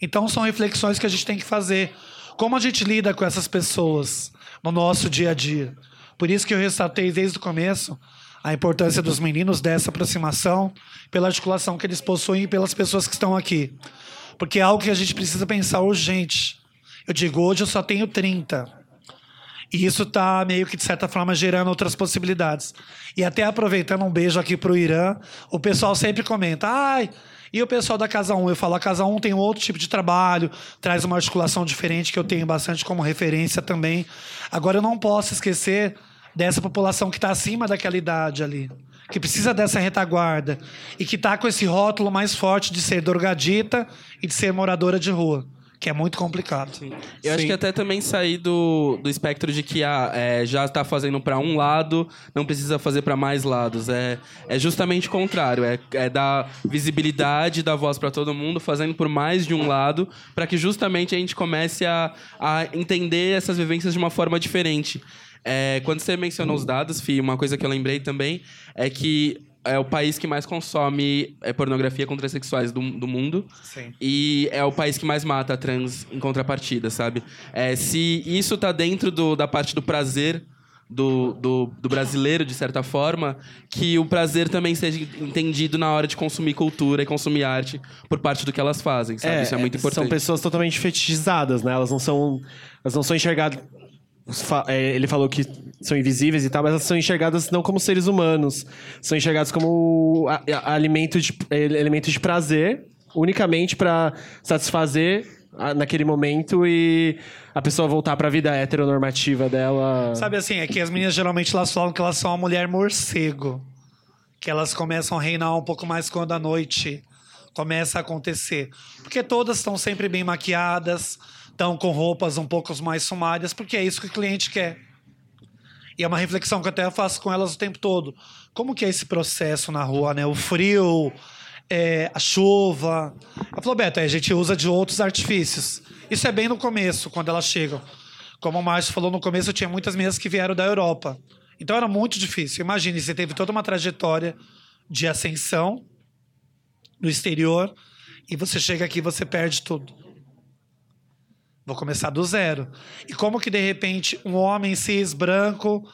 Então são reflexões que a gente tem que fazer como a gente lida com essas pessoas no nosso dia a dia? Por isso que eu ressaltei desde o começo a importância dos meninos dessa aproximação, pela articulação que eles possuem e pelas pessoas que estão aqui. Porque é algo que a gente precisa pensar urgente. Eu digo, hoje eu só tenho 30. E isso está meio que, de certa forma, gerando outras possibilidades. E até aproveitando um beijo aqui para o Irã, o pessoal sempre comenta: ai, E o pessoal da Casa 1, eu falo, a Casa 1 tem um outro tipo de trabalho, traz uma articulação diferente que eu tenho bastante como referência também. Agora, eu não posso esquecer dessa população que está acima daquela idade ali, que precisa dessa retaguarda e que está com esse rótulo mais forte de ser drogadita e de ser moradora de rua que é muito complicado. Eu acho que até também sair do, do espectro de que ah, é, já está fazendo para um lado, não precisa fazer para mais lados. É, é justamente o contrário. É, é dar visibilidade, dar voz para todo mundo, fazendo por mais de um lado, para que justamente a gente comece a, a entender essas vivências de uma forma diferente. É, quando você mencionou os dados, Fih, uma coisa que eu lembrei também é que é o país que mais consome é, pornografia contra sexuais do, do mundo. Sim. E é o país que mais mata trans em contrapartida, sabe? É, se isso tá dentro do, da parte do prazer do, do, do, brasileiro, de certa forma, que o prazer também seja entendido na hora de consumir cultura e consumir arte por parte do que elas fazem, sabe? É, isso é muito importante. São pessoas totalmente fetichizadas, né? Elas não são, elas não são enxergadas é, ele falou que são invisíveis e tal, mas elas são enxergadas não como seres humanos. São enxergadas como alimento de, elementos de prazer, unicamente para satisfazer naquele momento e a pessoa voltar para a vida heteronormativa dela. Sabe assim, é que as meninas geralmente elas falam que elas são uma mulher morcego. Que elas começam a reinar um pouco mais quando a noite começa a acontecer. Porque todas estão sempre bem maquiadas, estão com roupas um pouco mais sumárias, porque é isso que o cliente quer. E é uma reflexão que eu até faço com elas o tempo todo. Como que é esse processo na rua, né? O frio, é, a chuva. Ela falou, Beto, a gente usa de outros artifícios. Isso é bem no começo, quando elas chegam. Como o Márcio falou, no começo tinha muitas meninas que vieram da Europa. Então era muito difícil. Imagine, você teve toda uma trajetória de ascensão no exterior e você chega aqui e você perde tudo. Vou começar do zero. E como que, de repente, um homem cis, branco,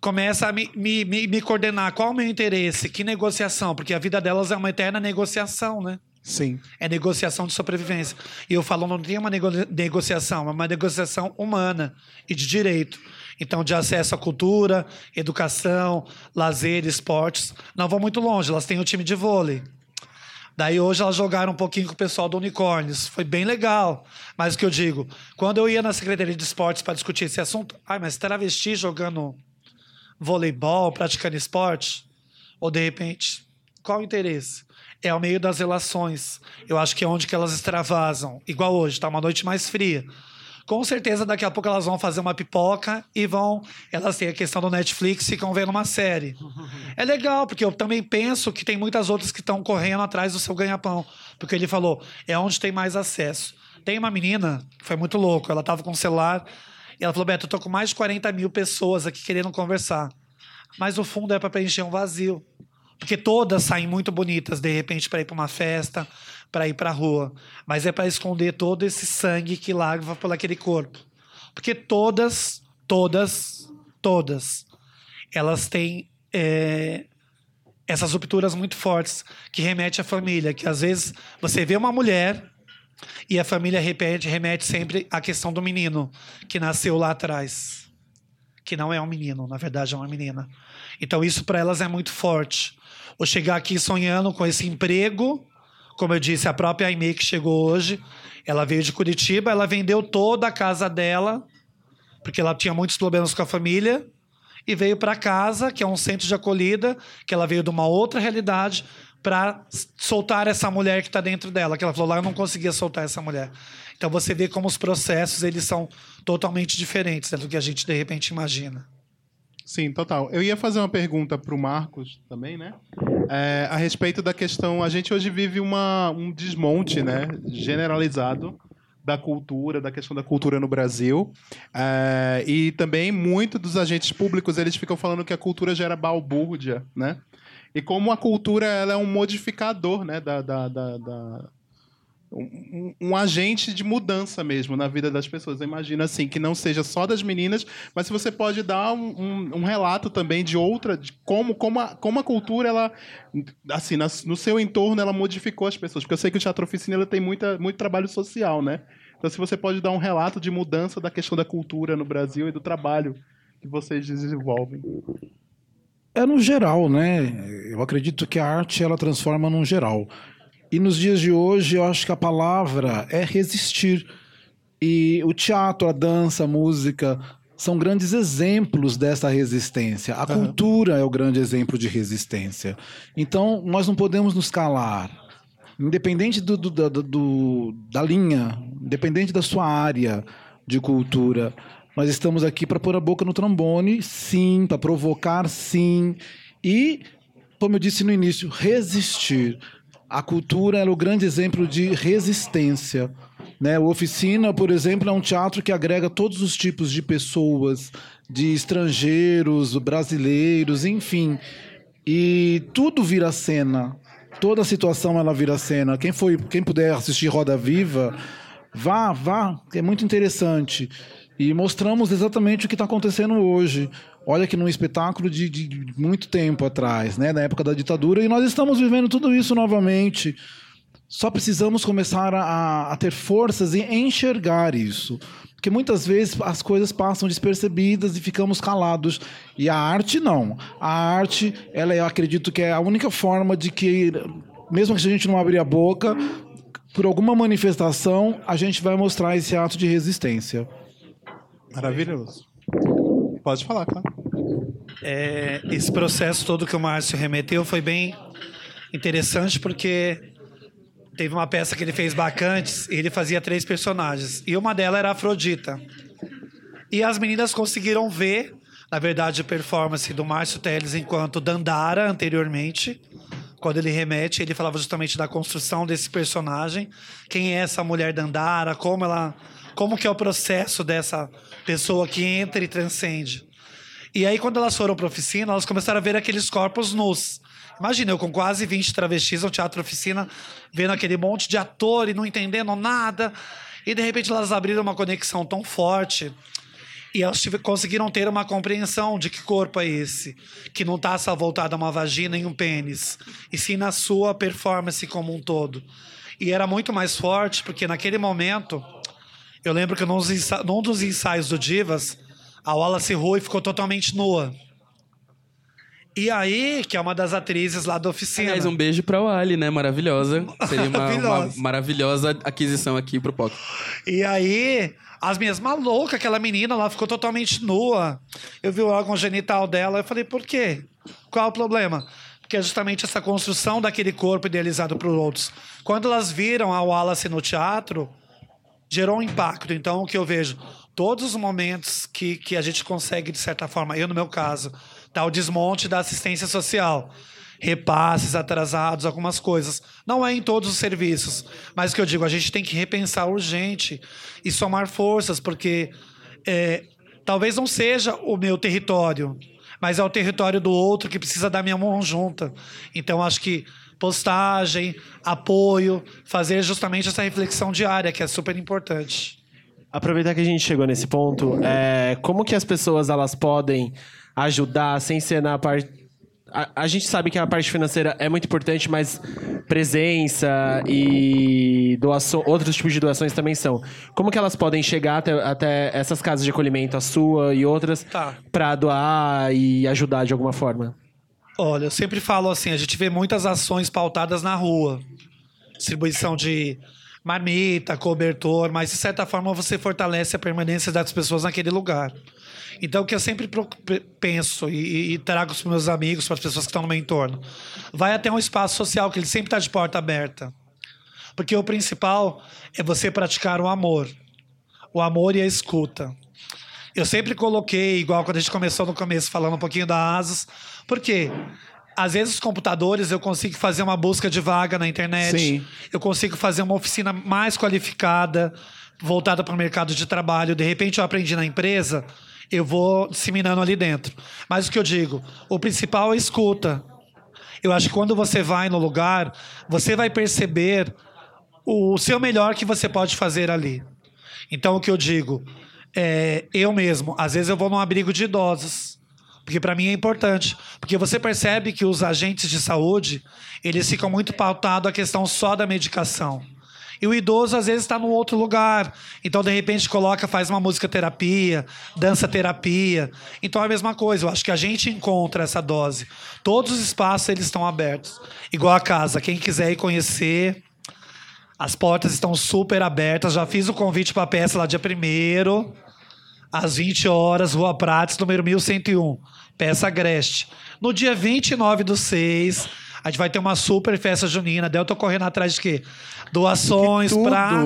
começa a me, me, me, me coordenar? Qual é o meu interesse? Que negociação? Porque a vida delas é uma eterna negociação, né? Sim. É negociação de sobrevivência. E eu falo, não tem uma nego negociação, é uma negociação humana e de direito. Então, de acesso à cultura, educação, lazer, esportes. Não vão muito longe, elas têm o um time de vôlei. Daí hoje elas jogaram um pouquinho com o pessoal do Unicórnios. Foi bem legal. Mas o que eu digo, quando eu ia na Secretaria de Esportes para discutir esse assunto, ai, mas travesti jogando voleibol, praticando esporte? Ou de repente, qual o interesse? É ao meio das relações. Eu acho que é onde que elas extravasam. Igual hoje, tá uma noite mais fria com certeza daqui a pouco elas vão fazer uma pipoca e vão. Elas têm a questão do Netflix e ficam vendo uma série. É legal, porque eu também penso que tem muitas outras que estão correndo atrás do seu ganha-pão. Porque ele falou, é onde tem mais acesso. Tem uma menina, foi muito louco, ela estava com o celular e ela falou: Beto, eu tô com mais de 40 mil pessoas aqui querendo conversar. Mas o fundo é para preencher um vazio. Porque todas saem muito bonitas, de repente, para ir para uma festa, para ir para a rua, mas é para esconder todo esse sangue que lava por aquele corpo. Porque todas, todas, todas, elas têm é, essas rupturas muito fortes que remete à família, que às vezes você vê uma mulher e a família repete, remete sempre à questão do menino que nasceu lá atrás, que não é um menino, na verdade é uma menina. Então isso para elas é muito forte. Ou chegar aqui sonhando com esse emprego como eu disse, a própria Aimee que chegou hoje, ela veio de Curitiba, ela vendeu toda a casa dela, porque ela tinha muitos problemas com a família, e veio para casa, que é um centro de acolhida, que ela veio de uma outra realidade, para soltar essa mulher que está dentro dela. Que ela falou lá, eu não conseguia soltar essa mulher. Então você vê como os processos eles são totalmente diferentes né, do que a gente de repente imagina. Sim, total. Eu ia fazer uma pergunta para o Marcos também, né? É, a respeito da questão. A gente hoje vive uma, um desmonte, né? Generalizado da cultura, da questão da cultura no Brasil. É, e também muito dos agentes públicos eles ficam falando que a cultura gera balbúrdia, né? E como a cultura ela é um modificador, né, da, da, da, da um, um, agente de mudança mesmo na vida das pessoas. Imagina assim, que não seja só das meninas, mas se você pode dar um, um, relato também de outra, de como, como, a, como a cultura, ela, assim, na, no seu entorno, ela modificou as pessoas. Porque eu sei que o Teatro Oficina ela tem muita, muito trabalho social, né? Então, se você pode dar um relato de mudança da questão da cultura no Brasil e do trabalho que vocês desenvolvem. É no geral, né? Eu acredito que a arte ela transforma no geral. E nos dias de hoje, eu acho que a palavra é resistir. E o teatro, a dança, a música são grandes exemplos dessa resistência. A cultura é o grande exemplo de resistência. Então, nós não podemos nos calar. Independente do, do, do, do da linha, independente da sua área de cultura, nós estamos aqui para pôr a boca no trombone, sim, para provocar, sim. E, como eu disse no início, resistir. A cultura é o grande exemplo de resistência. Né? O Oficina, por exemplo, é um teatro que agrega todos os tipos de pessoas, de estrangeiros, brasileiros, enfim. E tudo vira cena. Toda situação ela vira cena. Quem foi, quem puder assistir Roda Viva, vá, vá, é muito interessante. E mostramos exatamente o que está acontecendo hoje. Olha que num espetáculo de, de, muito tempo atrás, né, na época da ditadura, e nós estamos vivendo tudo isso novamente. Só precisamos começar a, a ter forças e enxergar isso. Porque muitas vezes as coisas passam despercebidas e ficamos calados. E a arte não. A arte, ela eu acredito que é a única forma de que, mesmo que a gente não abrir a boca, por alguma manifestação, a gente vai mostrar esse ato de resistência. Maravilhoso. Pode falar, claro. É, esse processo todo que o Márcio remeteu foi bem interessante porque teve uma peça que ele fez bacantes e ele fazia três personagens. E uma delas era Afrodita. E as meninas conseguiram ver, na verdade, a performance do Márcio Teles enquanto Dandara anteriormente. Quando ele remete, ele falava justamente da construção desse personagem. Quem é essa mulher Dandara, como ela como que é o processo dessa pessoa que entra e transcende. E aí, quando elas foram para oficina, elas começaram a ver aqueles corpos nus. Imagina, eu com quase 20 travestis no teatro oficina, vendo aquele monte de ator e não entendendo nada. E de repente elas abriram uma conexão tão forte. E elas conseguiram ter uma compreensão de que corpo é esse, que não está só voltado a uma vagina e um pênis, e sim na sua performance como um todo. E era muito mais forte, porque naquele momento eu lembro que num dos ensaios do Divas, a Wallace Rui ficou totalmente nua. E aí, que é uma das atrizes lá da oficina. Aliás, um beijo pra Wally, né? Maravilhosa. Seria uma, uma maravilhosa aquisição aqui pro POC. E aí, as minhas malucas, aquela menina lá ficou totalmente nua. Eu vi o órgão genital dela, eu falei, por quê? Qual o problema? Porque é justamente essa construção daquele corpo idealizado por outros. Quando elas viram a Wallace no teatro, gerou um impacto. Então, o que eu vejo, todos os momentos que, que a gente consegue, de certa forma, eu no meu caso, dar o desmonte da assistência social, repasses atrasados, algumas coisas. Não é em todos os serviços, mas o que eu digo, a gente tem que repensar urgente e somar forças, porque é, talvez não seja o meu território, mas é o território do outro que precisa da minha mão junta. Então, acho que postagem, apoio, fazer justamente essa reflexão diária, que é super importante. Aproveitar que a gente chegou nesse ponto, é, como que as pessoas elas podem ajudar sem ser na parte a, a, gente sabe que a parte financeira é muito importante, mas presença e doação, outros tipos de doações também são. Como que elas podem chegar até, até essas casas de acolhimento, a sua e outras, tá. para doar e ajudar de alguma forma? Olha, eu sempre falo assim, a gente vê muitas ações pautadas na rua. Distribuição de marmita, cobertor, mas de certa forma você fortalece a permanência das pessoas naquele lugar. Então, o que eu sempre penso e, e trago para os meus amigos, para as pessoas que estão no meu entorno, vai até um espaço social que ele sempre está de porta aberta. Porque o principal é você praticar o amor. O amor e a escuta. Eu sempre coloquei, igual quando a gente começou no começo, falando um pouquinho da ASUS, porque às vezes os computadores eu consigo fazer uma busca de vaga na internet, Sim. eu consigo fazer uma oficina mais qualificada, voltada para o mercado de trabalho. De repente eu aprendi na empresa, eu vou disseminando ali dentro. Mas o que eu digo, o principal é escuta. Eu acho que quando você vai no lugar, você vai perceber o seu melhor que você pode fazer ali. Então o que eu digo, é, eu mesmo, às vezes eu vou num abrigo de idosos, porque para mim é importante, porque você percebe que os agentes de saúde eles ficam muito pautados a questão só da medicação. E o idoso, às vezes, está num outro lugar. Então, de repente, coloca, faz uma música terapia, dança terapia. Então, é a mesma coisa. Eu acho que a gente encontra essa dose. Todos os espaços, eles estão abertos. Igual a casa. Quem quiser ir conhecer, as portas estão super abertas. Já fiz o convite para a peça lá dia 1 às 20 horas, Rua Prates, número 1101. Peça Agreste. No dia 29 do 6, a gente vai ter uma super festa junina. Daí eu tô correndo atrás de quê? Doações pra,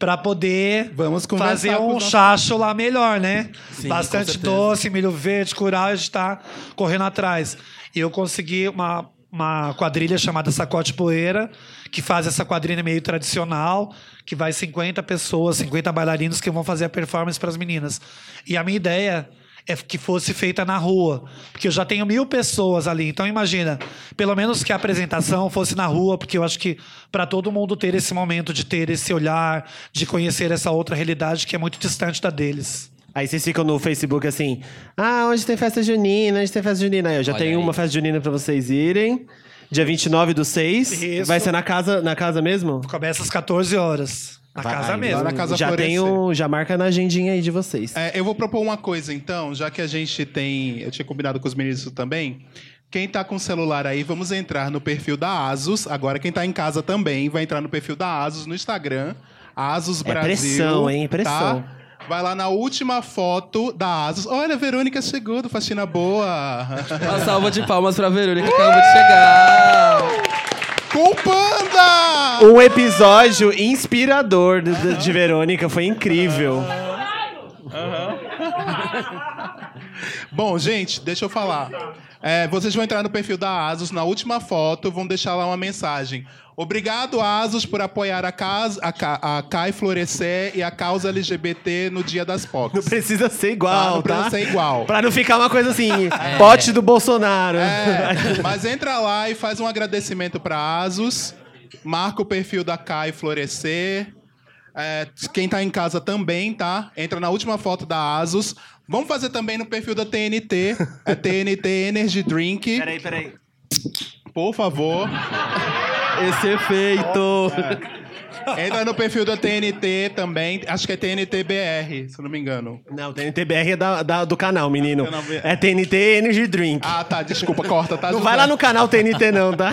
pra poder fazer um chacho lá melhor, né? Sim, Bastante doce, milho verde, curau, a gente tá correndo atrás. E eu consegui uma, uma quadrilha chamada Sacote Poeira, que faz essa quadrilha meio tradicional, que vai 50 pessoas, 50 bailarinos que vão fazer a performance para as meninas. E a minha ideia é que fosse feita na rua, porque eu já tenho mil pessoas ali. Então imagina, pelo menos que a apresentação fosse na rua, porque eu acho que para todo mundo ter esse momento de ter esse olhar, de conhecer essa outra realidade que é muito distante da deles. Aí vocês ficam no Facebook assim, ah, hoje tem festa junina, hoje tem festa junina. Aí eu já Olha tenho aí. uma festa junina pra vocês irem. Dia 29 do 6. Isso. Vai ser na casa, na casa mesmo? Começa às 14 horas. Na Vai, casa mesmo. Na casa já Florescer. tenho, já marca na agendinha aí de vocês. É, eu vou propor uma coisa, então, já que a gente tem. Eu tinha combinado com os meninos isso também. Quem tá com o celular aí, vamos entrar no perfil da Asus. Agora, quem tá em casa também vai entrar no perfil da Asus no Instagram. Asus É Brasil. pressão, hein? Pressão. Tá? Vai lá na última foto da Asus. Olha, a Verônica chegou do Faxina Boa. Uma salva de palmas pra Verônica que acabou de chegar. com Panda! Um episódio inspirador de, de- de Verônica, foi incrível. Bom, gente, deixa eu falar. É, vocês vão entrar no perfil da Asus, na última foto, vão deixar lá uma mensagem. Obrigado, Asus, por apoiar a, casa, a, Ca- a Cai Florescer e a causa LGBT no Dia das POCs. Não precisa ser Tá, igual, não tá? precisa ser igual. Pra não ficar uma coisa assim, pote do Bolsonaro. É, mas entra lá e faz um agradecimento pra Asus. Marca o perfil da Cai Florescer. É, quem tá em casa também, tá? Entra na última foto da Asus. Vamos fazer também no perfil da TNT. É TNT Energy Drink. Peraí, peraí. Por favor. Esse efeito. Entra no perfil da TNT também. Acho que é TNT BR, se eu não me engano. Não, TNTBR é da, da- do canal, menino. Canal. É TNT Energy Drink. Ah, tá. Desculpa, corta, tá? não vai lá no canal TNT não, tá?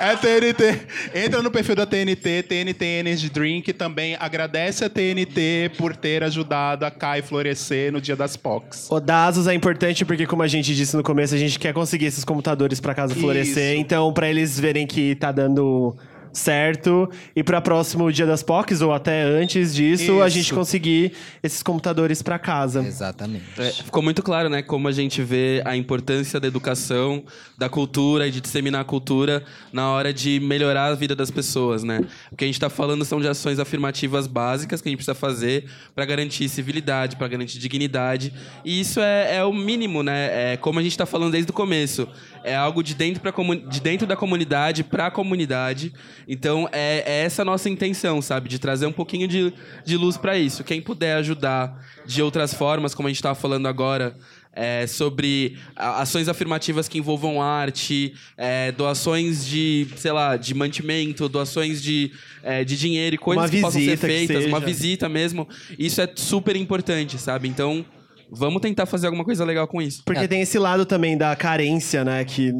É TNT. Entra no perfil da TNT, TNT Energy Drink. Também agradece a TNT por ter ajudado a Kai florescer no dia das POCs. O da Asus é importante porque, como a gente disse no começo, a gente quer conseguir esses computadores pra casa florescer. Isso. Então, pra eles verem que tá dando certo e para próximo dia das POCs ou até antes disso, a Isso. gente conseguir esses computadores pra casa. Exatamente. É, ficou muito claro, né, como a gente vê a importância da educação, da cultura e de disseminar a cultura na hora de melhorar a vida das pessoas, né? O que a gente está falando são de ações afirmativas básicas que a gente precisa fazer para garantir civilidade, para garantir dignidade. E isso é, é o mínimo, né? É como a gente está falando desde o começo. É algo de dentro, pra de dentro da comunidade para a comunidade. Então, é, é essa a nossa intenção, sabe? De trazer um pouquinho de, de luz para isso. Quem puder ajudar de outras formas, como a gente estava falando agora, é, sobre ações afirmativas que envolvam arte, é, doações de, sei lá, de mantimento, doações de, é, de dinheiro e coisas Uma que possam ser feitas, uma visita mesmo. Isso é super importante, sabe? Então, vamos tentar fazer alguma coisa legal com isso. Porque tem esse lado também da carência, né? Que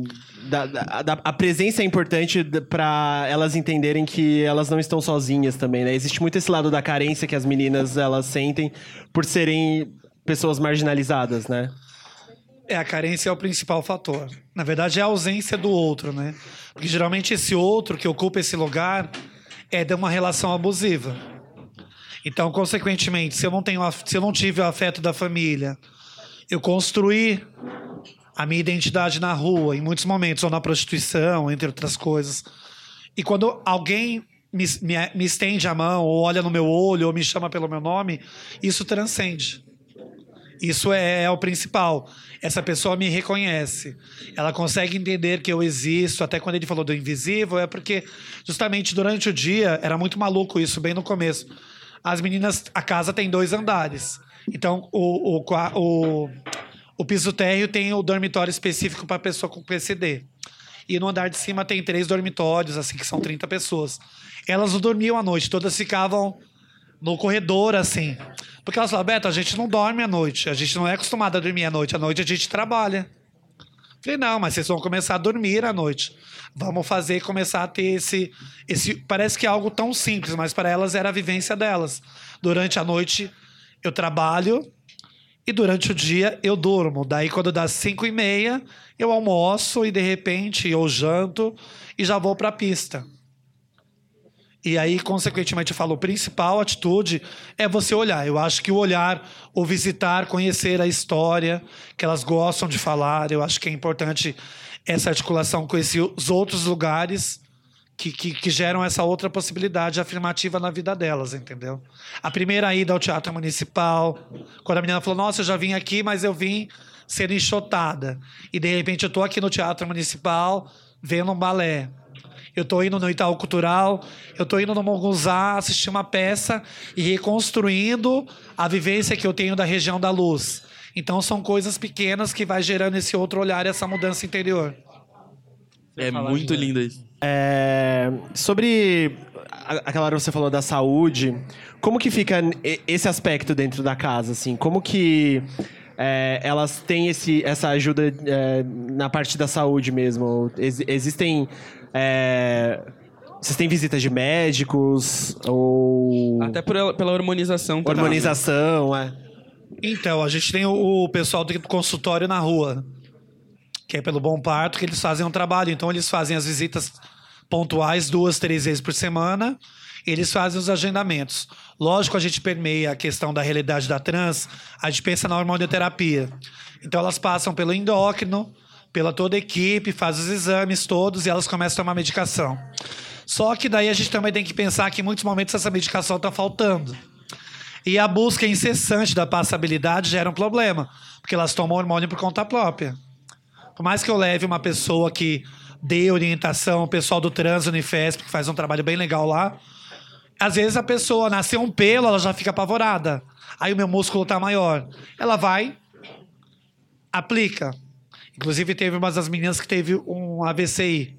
da, da- da- a presença é importante pra elas entenderem que elas não estão sozinhas também, né? Existe muito esse lado da carência que as meninas elas sentem por serem pessoas marginalizadas, né? É, a carência é o principal fator. Na verdade, é a ausência do outro, né? Porque geralmente esse outro que ocupa esse lugar é de uma relação abusiva. Então, consequentemente, se eu não tenho, se eu não tive o afeto da família, eu construí a minha identidade na rua, em muitos momentos, ou na prostituição, entre outras coisas. E quando alguém me, me, me estende a mão, ou olha no meu olho, ou me chama pelo meu nome, isso transcende. Isso é, é o principal. Essa pessoa me reconhece. Ela consegue entender que eu existo. Até quando ele falou do invisível, é porque justamente durante o dia era muito maluco isso, bem no começo. As meninas, a casa tem dois andares. Então, o, o, o, o piso térreo tem o dormitório específico para pessoa com PCD. E no andar de cima tem três dormitórios, assim, que são 30 pessoas. Elas não dormiam à noite, todas ficavam no corredor, assim. Porque elas falavam, Beto, a gente não dorme à noite, a gente não é acostumado a dormir à noite, à noite a gente trabalha. Falei, não, mas vocês vão começar a dormir à noite. Vamos fazer, começar a ter esse, esse. Parece que é algo tão simples, mas para elas era a vivência delas. Durante a noite eu trabalho e durante o dia eu durmo. Daí, quando dá cinco e meia, eu almoço e de repente eu janto e já vou para a pista. E aí, consequentemente, eu falo, a principal atitude é você olhar. Eu acho que o olhar, o visitar, conhecer a história que elas gostam de falar, eu acho que é importante essa articulação com esses outros lugares que, que, que, geram essa outra possibilidade afirmativa na vida delas, entendeu? A primeira ida ao Teatro Municipal, quando a menina falou, nossa, eu já vim aqui, mas eu vim ser enxotada. E, de repente, eu estou aqui no Teatro Municipal vendo um balé eu estou indo no Itaú Cultural, eu estou indo no Mongunzá assistir uma peça e reconstruindo a vivência que eu tenho da região da luz. Então são coisas pequenas que vai gerando esse outro olhar, essa mudança interior. É muito lindo isso. É, sobre aquela hora que você falou da saúde, como que fica esse aspecto dentro da casa, assim? Como que é, elas têm esse, essa ajuda é, na parte da saúde mesmo? Ex existem é... Vocês têm visitas de médicos ou. Até por, pela hormonização também. Hormonização, é. Então, a gente tem o, o pessoal do consultório na rua, que é pelo Bom Parto, que eles fazem um trabalho. Então, eles fazem as visitas pontuais duas, três vezes por semana. E eles fazem os agendamentos. Lógico, a gente permeia a questão da realidade da trans, a gente pensa na hormonioterapia. Então, elas passam pelo endócrino, pela toda a equipe, faz os exames todos e elas começam a tomar medicação. Só que daí a gente também tem que pensar que em muitos momentos essa medicação está faltando. E a busca incessante da passabilidade gera um problema, porque elas tomam hormônio por conta própria. Por mais que eu leve uma pessoa que dê orientação, o pessoal do Trans Unifesp, que faz um trabalho bem legal lá, às vezes a pessoa nasceu um pelo, ela já fica apavorada. Aí o meu músculo está maior. Ela vai, aplica, Inclusive, teve uma das meninas que teve um AVCI,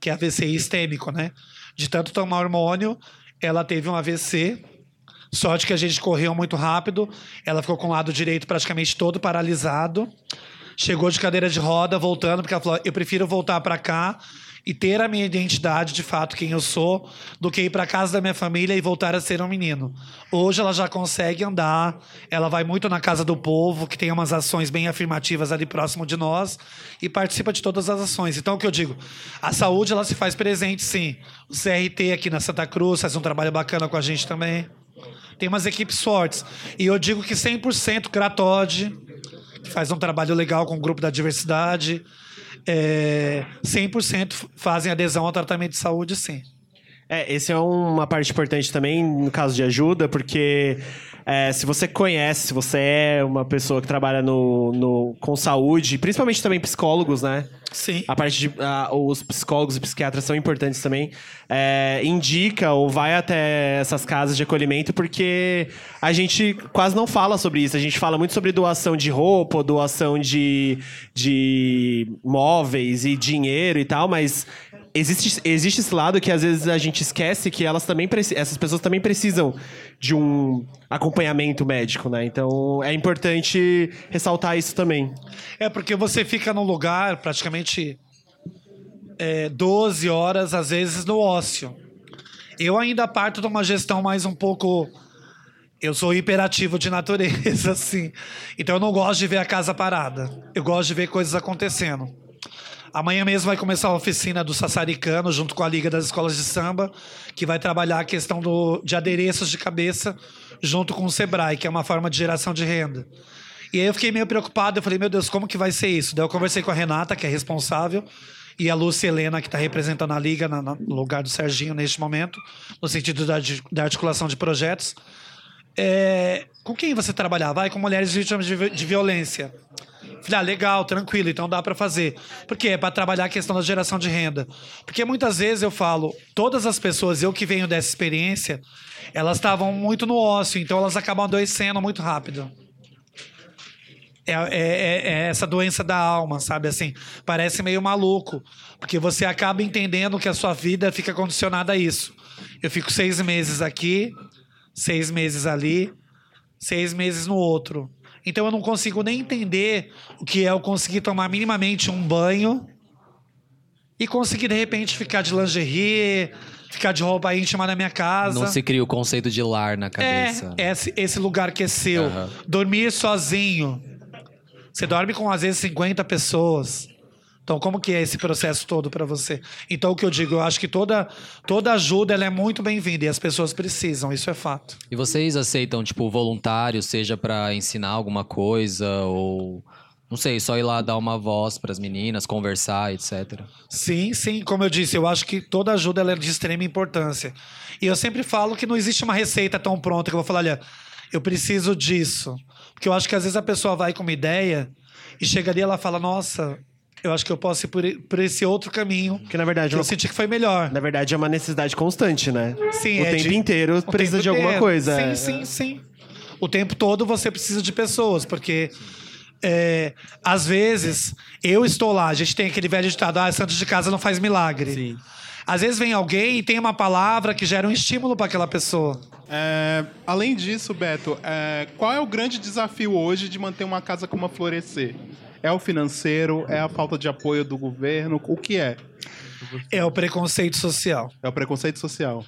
que é AVCI istêmico, né? De tanto tomar hormônio, ela teve um AVC. Sorte que a gente correu muito rápido. Ela ficou com o lado direito praticamente todo paralisado. Chegou de cadeira de roda, voltando, porque ela falou: eu prefiro voltar para cá e ter a minha identidade de fato, quem eu sou, do que ir para casa da minha família e voltar a ser um menino. Hoje ela já consegue andar, ela vai muito na casa do povo, que tem umas ações bem afirmativas ali próximo de nós e participa de todas as ações. Então, o que eu digo? A saúde ela se faz presente, sim. O CRT aqui na Santa Cruz faz um trabalho bacana com a gente também. Tem umas equipes fortes. E eu digo que 100% Cratode, que faz um trabalho legal com o grupo da diversidade é, 100% fazem adesão ao tratamento de saúde, sim. É, esse é uma parte importante também no caso de ajuda, porque é, se você conhece, se você é uma pessoa que trabalha no, no, com saúde, principalmente também psicólogos, né? Sim. A parte de. os psicólogos e psiquiatras são importantes também. É, indica ou vai até essas casas de acolhimento, porque a gente quase não fala sobre isso. A gente fala muito sobre doação de roupa, doação de, de móveis e dinheiro e tal, mas existe, existe esse lado que às vezes a gente esquece que elas também essas pessoas também precisam de um acompanhamento médico, né? Então é importante ressaltar isso também. É porque você fica num lugar praticamente é, 12 horas, às vezes, no ócio. Eu ainda parto de uma gestão mais um pouco. Eu sou hiperativo de natureza, assim. Então eu não gosto de ver a casa parada. Eu gosto de ver coisas acontecendo. Amanhã mesmo vai começar a oficina do Sassaricano, junto com a Liga das Escolas de Samba, que vai trabalhar a questão do, de adereços de cabeça junto com o Sebrae, que é uma forma de geração de renda. E aí eu fiquei meio preocupado, eu falei, meu Deus, como que vai ser isso? Daí eu conversei com a Renata, que é responsável, e a Lúcia Helena, que está representando a Liga no lugar do Serginho neste momento, no sentido da, da articulação de projetos. É, com quem você trabalhar? Vai com mulheres vítimas de, de violência. Falei, ah, legal, tranquilo, então dá para fazer. Por quê? É para trabalhar a questão da geração de renda. Porque muitas vezes eu falo, todas as pessoas, eu que venho dessa experiência, elas estavam muito no ócio, então elas acabam adoecendo muito rápido. É, é, é- é essa doença da alma, sabe? Assim, parece meio maluco. Porque você acaba entendendo que a sua vida fica condicionada a isso. Eu fico seis meses aqui, seis meses ali, seis meses no outro. Então eu não consigo nem entender o que é eu conseguir tomar minimamente um banho e conseguir, de repente, ficar de lingerie, ficar de roupa íntima na minha casa. Não se cria o conceito de lar na cabeça. É, esse, esse lugar que é seu. Aham. Dormir sozinho. Você dorme com, às vezes, 50 pessoas. Então, como que é esse processo todo para você? Então, o que eu digo, eu acho que toda, toda ajuda ela é muito bem-vinda e as pessoas precisam, isso é fato. E vocês aceitam, tipo, voluntário, seja pra ensinar alguma coisa ou. Não sei, só ir lá dar uma voz pras meninas, conversar, etc. Sim, sim, como eu disse, eu acho que toda ajuda ela é de extrema importância. E eu sempre falo que não existe uma receita tão pronta que eu vou falar, olha, eu preciso disso. Porque eu acho que às vezes a pessoa vai com uma ideia e chega ali e ela fala, nossa, eu acho que eu posso ir por, por esse outro caminho. Que na verdade, Que é eu uma- senti que foi melhor. na verdade é uma necessidade constante, né? Sim, o é tempo de- inteiro precisa tempo de alguma inteiro. coisa. Sim, é. sim, sim. O tempo todo você precisa de pessoas, porque é, às vezes eu estou lá, a gente tem aquele velho ditado, ah, santo de casa não faz milagre. Sim. Às vezes vem alguém e tem uma palavra que gera um estímulo para aquela pessoa. É, além disso, Beto, é, qual é o grande desafio hoje de manter uma casa como a Florescer? É o financeiro? É a falta de apoio do governo? O que é? É o preconceito social. É o preconceito social.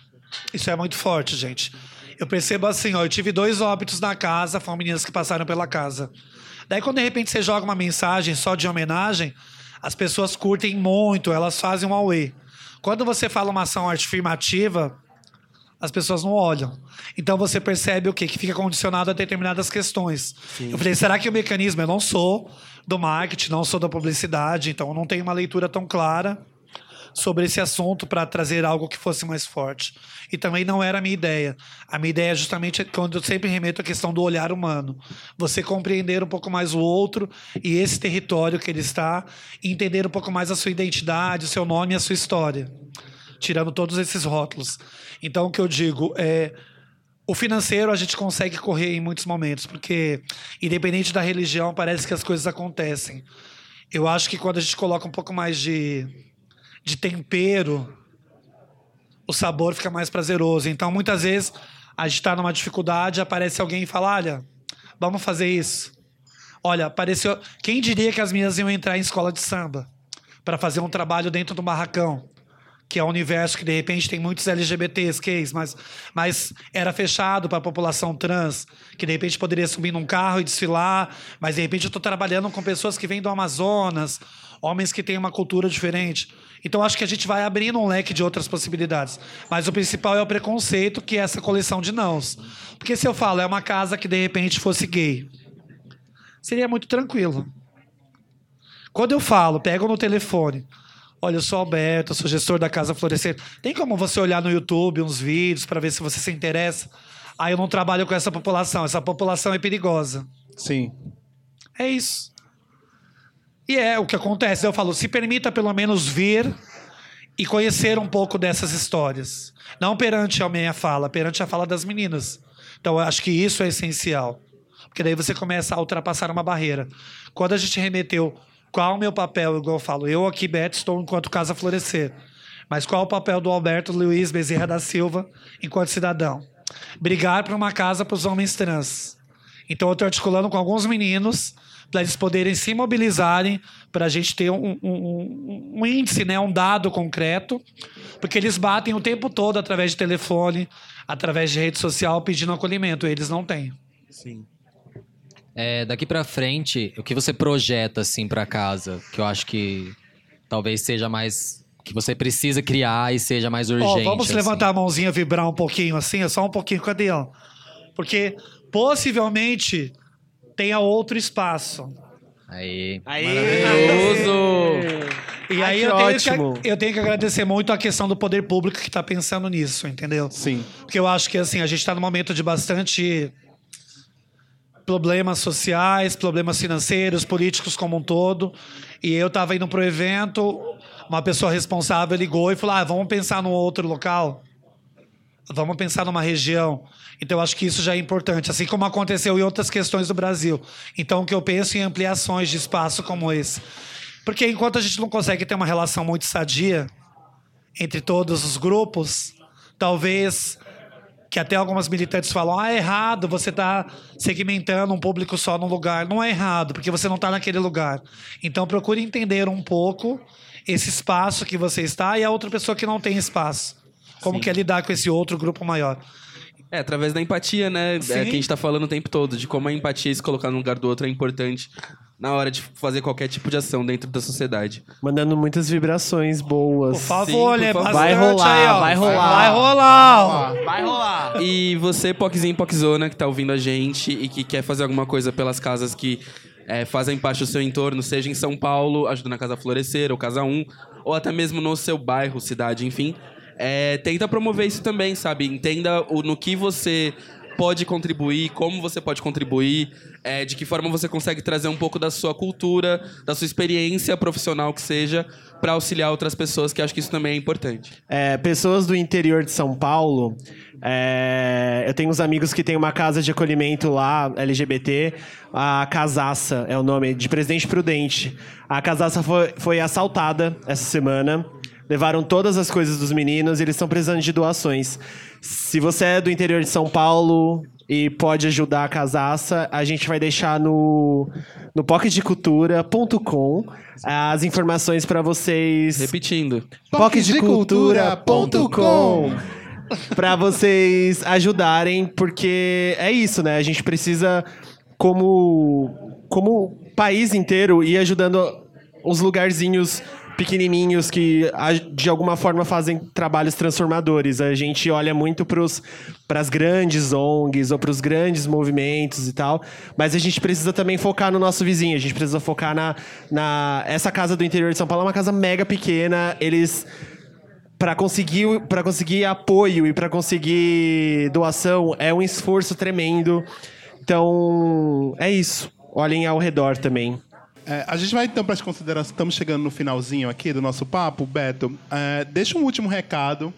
Isso é muito forte, gente. Eu percebo assim, ó, eu tive dois óbitos na casa, foram meninas que passaram pela casa. Daí quando de repente você joga uma mensagem só de homenagem, as pessoas curtem muito, elas fazem um auê. Quando você fala uma ação afirmativa, as pessoas não olham. Então você percebe o quê? Que fica condicionado a determinadas questões. Eu falei, será que o mecanismo? Eu não sou do marketing, não sou da publicidade, então eu não tenho uma leitura tão clara sobre esse assunto para trazer algo que fosse mais forte. E também não era a minha ideia. A minha ideia é justamente quando eu sempre remeto à questão do olhar humano. Você compreender um pouco mais o outro e esse território que ele está, entender um pouco mais a sua identidade, o seu nome e a sua história. Tirando todos esses rótulos. Então, o que eu digo é. O financeiro a gente consegue correr em muitos momentos, porque, independente da religião, parece que as coisas acontecem. Eu acho que quando a gente coloca um pouco mais de, de tempero, o sabor fica mais prazeroso. Então, muitas vezes, a gente está numa dificuldade, aparece alguém e fala: Olha, vamos fazer isso. Olha, apareceu. Quem diria que as meninas iam entrar em escola de samba para fazer um trabalho dentro do barracão? Que é um universo que de repente tem muitos LGBTs, gays, mas, mas era fechado para a população trans, que de repente poderia subir num carro e desfilar, mas de repente eu estou trabalhando com pessoas que vêm do Amazonas, homens que têm uma cultura diferente. Então acho que a gente vai abrindo um leque de outras possibilidades. Mas o principal é o preconceito, que é essa coleção de nãos. Porque se eu falo, é uma casa que de repente fosse gay, seria muito tranquilo. Quando eu falo, pego no telefone, olha, eu sou Alberto, sou gestor da Casa Florescer. Tem como você olhar no YouTube uns vídeos para ver se você se interessa? Ah, eu não trabalho com essa população, essa população é perigosa. Sim. É isso. E é o que acontece. Eu falo, se permita pelo menos vir e conhecer um pouco dessas histórias. Não perante a minha fala, perante a fala das meninas. Então, eu acho que isso é essencial. Porque daí você começa a ultrapassar uma barreira. Quando a gente remeteu qual o meu papel, igual eu falo, eu aqui, Beto, estou enquanto Casa Florescer. Mas qual o papel do Alberto Luiz Bezerra da Silva enquanto cidadão? Brigar por uma casa para os homens trans. Então eu estou articulando com alguns meninos para eles poderem se mobilizarem para a gente ter um, um- um- índice, né, um dado concreto, porque eles batem o tempo todo através de telefone, através de rede social pedindo acolhimento. Eles não têm. É, daqui pra frente, o que você projeta, assim, pra casa? Que eu acho que talvez seja mais... Que você precisa criar e seja mais Ó, urgente. vamos assim. levantar a mãozinha, vibrar um pouquinho assim, é só um pouquinho, cadê, ó? Porque possivelmente tenha outro espaço. Aí. Maravilhoso! E Ai, aí que eu tenho, ótimo. que, eu tenho que agradecer muito a questão do poder público que está pensando nisso, entendeu? Sim. Porque eu acho que assim, a gente está num momento de bastante problemas sociais, problemas financeiros, políticos como um todo. E eu estava indo pro evento, uma pessoa responsável ligou e falou: ah, vamos pensar num outro local. Vamos pensar numa região. Então, eu acho que isso já é importante, assim como aconteceu em outras questões do Brasil. Então, o que eu penso em ampliações de espaço como esse. Porque enquanto a gente não consegue ter uma relação muito sadia entre todos os grupos, talvez que até algumas militantes falam: ah, é errado, você está segmentando um público só num lugar. Não é errado, porque você não está naquele lugar. Então procure entender um pouco esse espaço que você está e a outra pessoa que não tem espaço. Como Sim. que é lidar com esse outro grupo maior. É, através da empatia, né? É Sim. que a gente tá falando o tempo todo, de como a empatia e se colocar no lugar do outro é importante na hora de fazer qualquer tipo de ação dentro da sociedade. Mandando muitas vibrações boas. Por favor, Sim, por favor. Vai rolar, aí, ó. vai rolar. Vai rolar. ó. Vai rolar. E você, Poczin, Poczona, que tá ouvindo a gente e que quer fazer alguma coisa pelas casas que é, fazem parte do seu entorno, seja em São Paulo, ajudando a Casa Florescer, ou Casa 1, ou até mesmo no seu bairro, cidade, enfim. é, tenta promover isso também, sabe? Entenda o, no que você pode contribuir, como você pode contribuir, é, de que forma você consegue trazer um pouco da sua cultura, da sua experiência profissional que seja, para auxiliar outras pessoas, que acho que isso também é importante. É, pessoas do interior de São Paulo. é, eu tenho uns amigos que têm uma casa de acolhimento lá, LGBT. A Casaça é o nome, de Presidente Prudente. A Casaça foi, foi assaltada essa semana. Levaram todas as coisas dos meninos e eles estão precisando de doações. Se você é do interior de São Paulo e pode ajudar a Casaça, a gente vai deixar no, no pocketdecultura.com as informações para vocês Repetindo. pocketdecultura.com para vocês ajudarem, porque é isso, né? A gente precisa, como, como país inteiro, ir ajudando os lugarzinhos pequenininhos que de alguma forma fazem trabalhos transformadores. A gente olha muito para as grandes ONGs ou para os grandes movimentos e tal, mas a gente precisa também focar no nosso vizinho. A gente precisa focar na, na essa casa do interior de São Paulo é uma casa mega pequena. Eles para conseguir para conseguir apoio e para conseguir doação é um esforço tremendo. Então, é isso. Olhem ao redor também. É, a gente vai então para as considerações. Estamos chegando no finalzinho aqui do nosso papo, Beto. É, deixa um último recado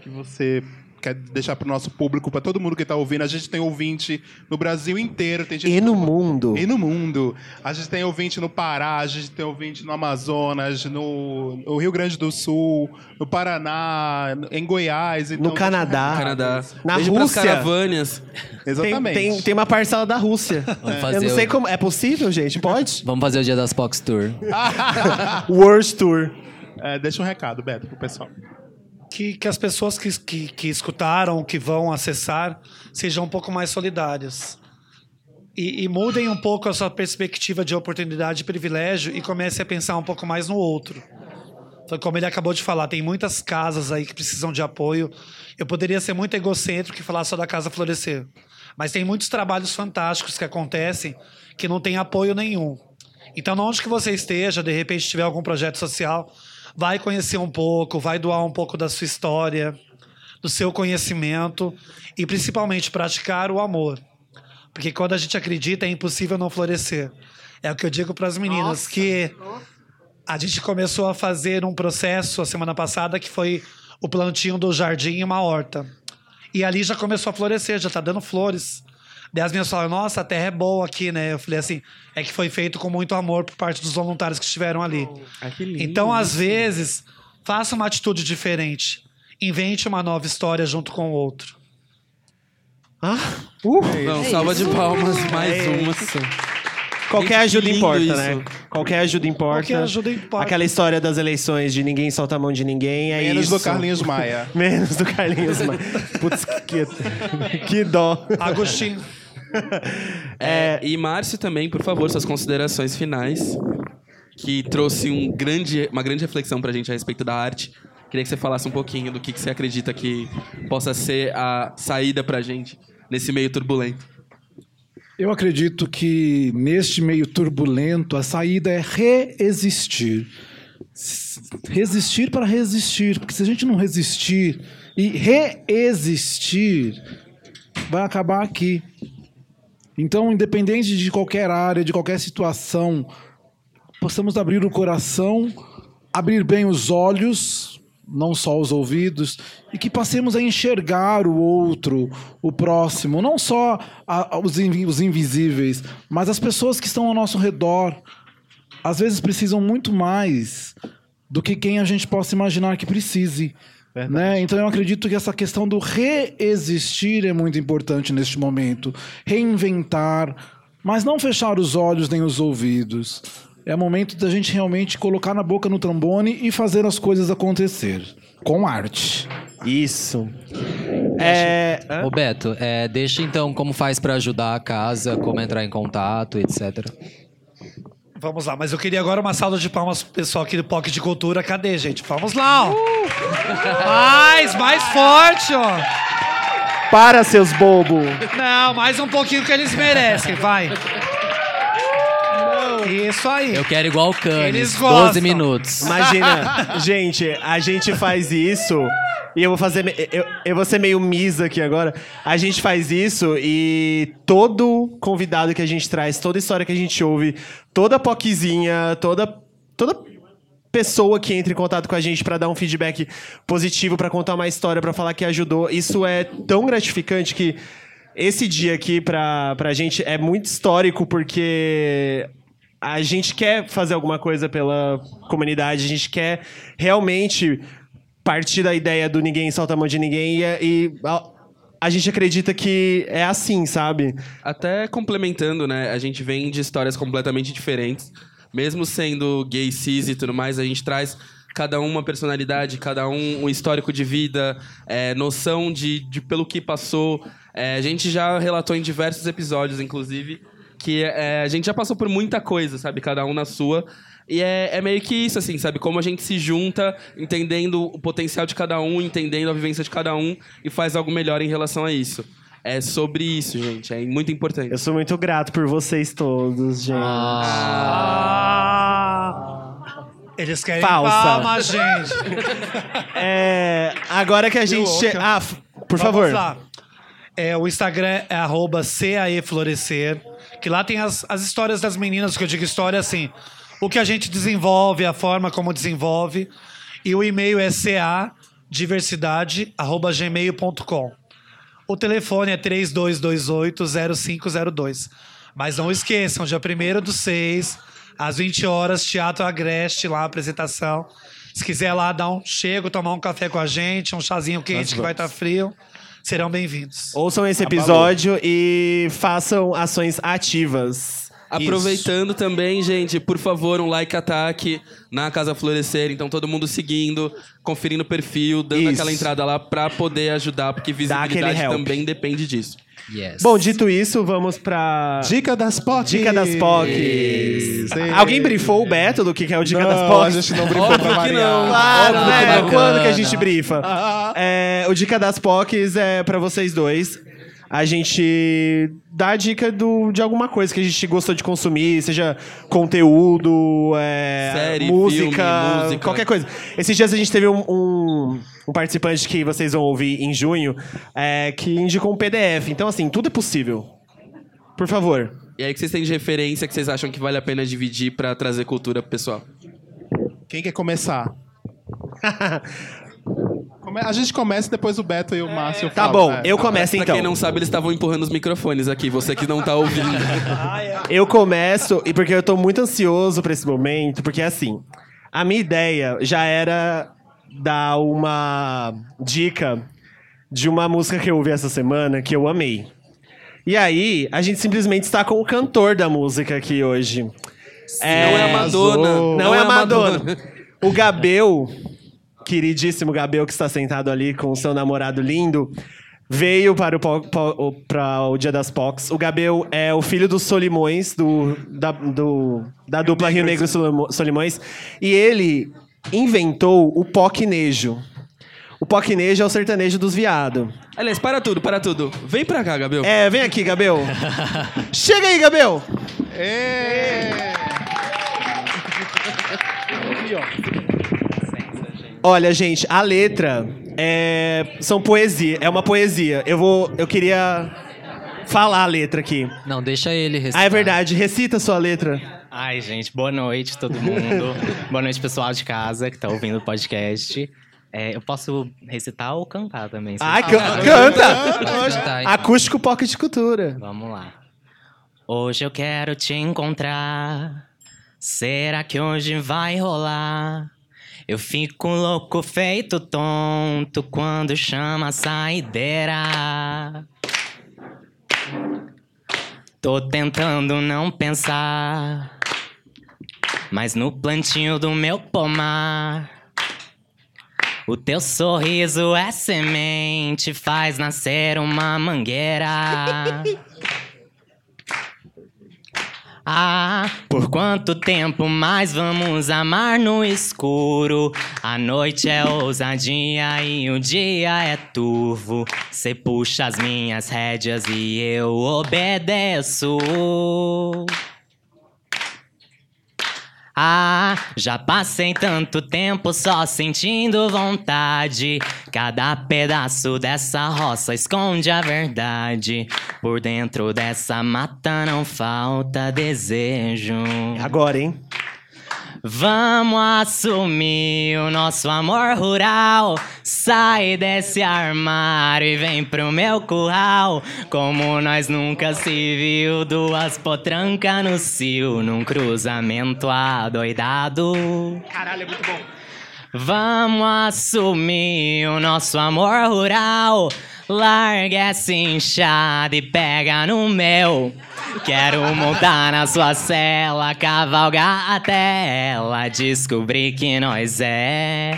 que você quer deixar para o nosso público, para todo mundo que está ouvindo. A gente tem ouvinte no Brasil inteiro, tem gente E no mundo. e no mundo. A gente tem ouvinte no Pará, a gente tem ouvinte no Amazonas, no, no Rio Grande do Sul, no Paraná, em Goiás. Então, No Canadá. Canadá. Na Beijo Rússia. caravanas. Tem, Exatamente. tem, tem uma parcela da Rússia. Vamos Eu fazer não sei o- como. É possível, gente? Pode? Vamos fazer o dia das Pox Tour. World Tour. É, deixa um recado, Beto, pro pessoal. Que, que as pessoas que, que, que escutaram, que vão acessar, sejam um pouco mais solidárias. E, e mudem um pouco a sua perspectiva de oportunidade e privilégio e comecem a pensar um pouco mais no outro. Então, como ele acabou de falar, tem muitas casas aí que precisam de apoio. Eu poderia ser muito egocêntrico e falar só da Casa Florescer. Mas tem muitos trabalhos fantásticos que acontecem que não tem apoio nenhum. Então, onde que você esteja, de repente tiver algum projeto social, vai conhecer um pouco, vai doar um pouco da sua história, do seu conhecimento e principalmente praticar o amor. Porque quando a gente acredita, é impossível não florescer. É o que eu digo para as meninas, que a gente começou a fazer um processo a semana passada que foi o plantio do jardim em uma horta. E ali já começou a florescer, já tá dando flores. Daí as minhas falaram, nossa, a terra é boa aqui, né? Eu falei assim, é que foi feito com muito amor por parte dos voluntários que estiveram ali. então, às vezes, faça uma atitude diferente. Invente uma nova história junto com o outro. Ah, uh, Não, salva de palmas, mais É uma. Qualquer Gente, ajuda que lindo importa, isso. né? Qualquer ajuda importa. Qualquer ajuda importa. Aquela história das eleições de ninguém solta a mão de ninguém, é Menos isso. do Carlinhos Maia. Menos do Carlinhos Maia. Putz, que, que dó. Agostinho. É, e Márcio também, por favor, suas considerações finais, que trouxe um grande, uma grande reflexão pra gente a respeito da arte. Queria que você falasse um pouquinho do que, que você acredita que possa ser a saída pra gente nesse meio turbulento. Eu acredito que neste meio turbulento a saída é reexistir. Resistir para resistir, porque se a gente não resistir e reexistir, vai acabar aqui. Então, independente de qualquer área, de qualquer situação, possamos abrir o coração, abrir bem os olhos não só os ouvidos, e que passemos a enxergar o outro, o próximo, não só a- os, invi- os invisíveis, mas as pessoas que estão ao nosso redor. Às vezes precisam muito mais do que quem a gente possa imaginar que precise. Né? Então eu acredito que essa questão do reexistir é muito importante neste momento. Reinventar, mas não fechar os olhos nem os ouvidos. É momento da gente realmente colocar na boca no trombone e fazer as coisas acontecer. Com arte. Isso. É. Ô Beto, é, deixa então como faz pra ajudar a casa, como entrar em contato, etc. Vamos lá, mas eu queria agora uma salva de palmas pro pessoal aqui do POC de Cultura. Cadê, gente? Vamos lá, ó. Mais, mais forte, ó. Para, seus bobos! Não, mais um pouquinho que eles merecem, vai. Isso aí. Eu quero igual o Cannes, Eles 12 gostam. minutos. Imagina, gente, a gente faz isso. E eu vou fazer. Eu, eu vou ser meio misa aqui agora. A gente faz isso e todo convidado que a gente traz, toda história que a gente ouve, toda poquezinha, toda. toda pessoa que entra em contato com a gente pra dar um feedback positivo, pra contar uma história, pra falar que ajudou, isso é tão gratificante que esse dia aqui pra, pra gente é muito histórico porque a gente quer fazer alguma coisa pela comunidade, a gente quer realmente partir da ideia do ninguém solta a mão de ninguém e, e a, a gente acredita que é assim, sabe? Até complementando, né? A gente vem de histórias completamente diferentes. Mesmo sendo gay, cis e tudo mais, a gente traz cada um uma personalidade, cada um um histórico de vida, é, noção de, de pelo que passou. É, a gente já relatou em diversos episódios, inclusive, que é, a gente já passou por muita coisa, sabe? Cada um na sua. E é, é meio que isso, assim, sabe? Como a gente se junta, entendendo o potencial de cada um, entendendo a vivência de cada um e faz algo melhor em relação a isso. É sobre isso, gente. É muito importante. Eu sou muito grato por vocês todos, gente. Ah. Eles querem Falsa. palmas, gente. É, agora que a gente. che- Ah, por Vamos favor. lá. É, o Instagram é arroba CAEFlorescer, que lá tem as, as histórias das meninas, que eu digo história assim, o que a gente desenvolve, a forma como desenvolve. E o e-mail é cadiversidade.gmail.com. O telefone é 3228-0502. Mas não esqueçam, dia 1 do 6, às 20 horas, Teatro Agreste, lá a apresentação. Se quiser lá dar um chego, tomar um café com a gente, um chazinho quente que vai estar frio, serão bem-vindos. Ouçam esse episódio e façam ações ativas. Aproveitando também, gente, por favor, um like ataque na Casa Florescer. Então, todo mundo seguindo, conferindo o perfil, dando Isso. aquela entrada lá pra poder ajudar, porque visibilidade também depende disso. Yes. Bom, dito isso, vamos pra. Dica das POCs. Dica das POCs. Sim. Alguém brifou o Beto do que que é o Dica Não, das a POCs? gente não brifou pra Óbvio que variar. não. Claro, Óbvio que né? não. Quando que a gente brifa? É, o Dica das POCs é pra vocês dois. A gente dá a dica do, de alguma coisa que a gente gostou de consumir, seja conteúdo, é, Série, música, filme, música. qualquer coisa. Esses dias a gente teve um, um, um participante que vocês vão ouvir em junho, é, que indicou um PDF. Então, assim, tudo é possível. Por favor. E aí que vocês têm de referência que vocês acham que vale a pena dividir pra trazer cultura pro pessoal? Quem quer começar? A gente começa depois o Beto e o Márcio Tá falam, bom, é. eu começo pra então. quem não sabe, eles estavam empurrando os microfones aqui, você que não tá ouvindo. Eu começo, e porque eu tô muito ansioso pra esse momento, porque assim, a minha ideia já era dar uma dica de uma música que eu ouvi essa semana que eu amei. E aí, a gente simplesmente está com o cantor da música aqui hoje. Não é a Madonna. Azul. Não, é a Madonna. O Gabel, queridíssimo Gabel que está sentado ali com o seu namorado lindo, veio para o, po- po- o- para o Dia das Pocs. O Gabel é o filho dos Solimões, do, da, do- da dupla Rio Negro Solimões. E ele inventou o pocnejo. O pocnejo é o sertanejo dos viados. Aliás, para tudo, para tudo. Vem pra cá, Gabriel. É, vem aqui, Gabel. Chega aí, Gabel. Olha, gente, a letra é são poesia, é uma poesia. Eu vou, eu queria falar a letra aqui. Não, deixa ele recitar. Ah, é verdade. Recita a sua letra. Ai, gente, boa noite todo mundo. boa noite, pessoal de casa que tá ouvindo o podcast. É, eu posso recitar ou cantar também. vocês can- quiserem. canta! Pode cantar, então. Acústico Pocket Cultura. Vamos lá. Hoje eu quero te encontrar. Será que hoje vai rolar? Eu fico louco, feito tonto quando chama a saideira. Tô tentando não pensar, mas no plantio do meu pomar. O teu sorriso é semente, faz nascer uma mangueira. Ah, por quanto tempo mais vamos amar no escuro? A noite é ousadia e o dia é turvo. Cê puxa as minhas rédeas e eu obedeço. Ah, já passei tanto tempo só sentindo vontade. Cada pedaço dessa roça esconde a verdade. Por dentro dessa mata não falta desejo. Agora, hein? Vamos assumir o nosso amor rural. Sai desse armário e vem pro meu curral. Como nós nunca se viu, duas potrancas no cio, num cruzamento adoidado. Caralho, é muito bom. Vamos assumir o nosso amor rural. Larga essa inchada e pega no meu. Quero montar na sua cela, cavalgar até ela descobrir que nós é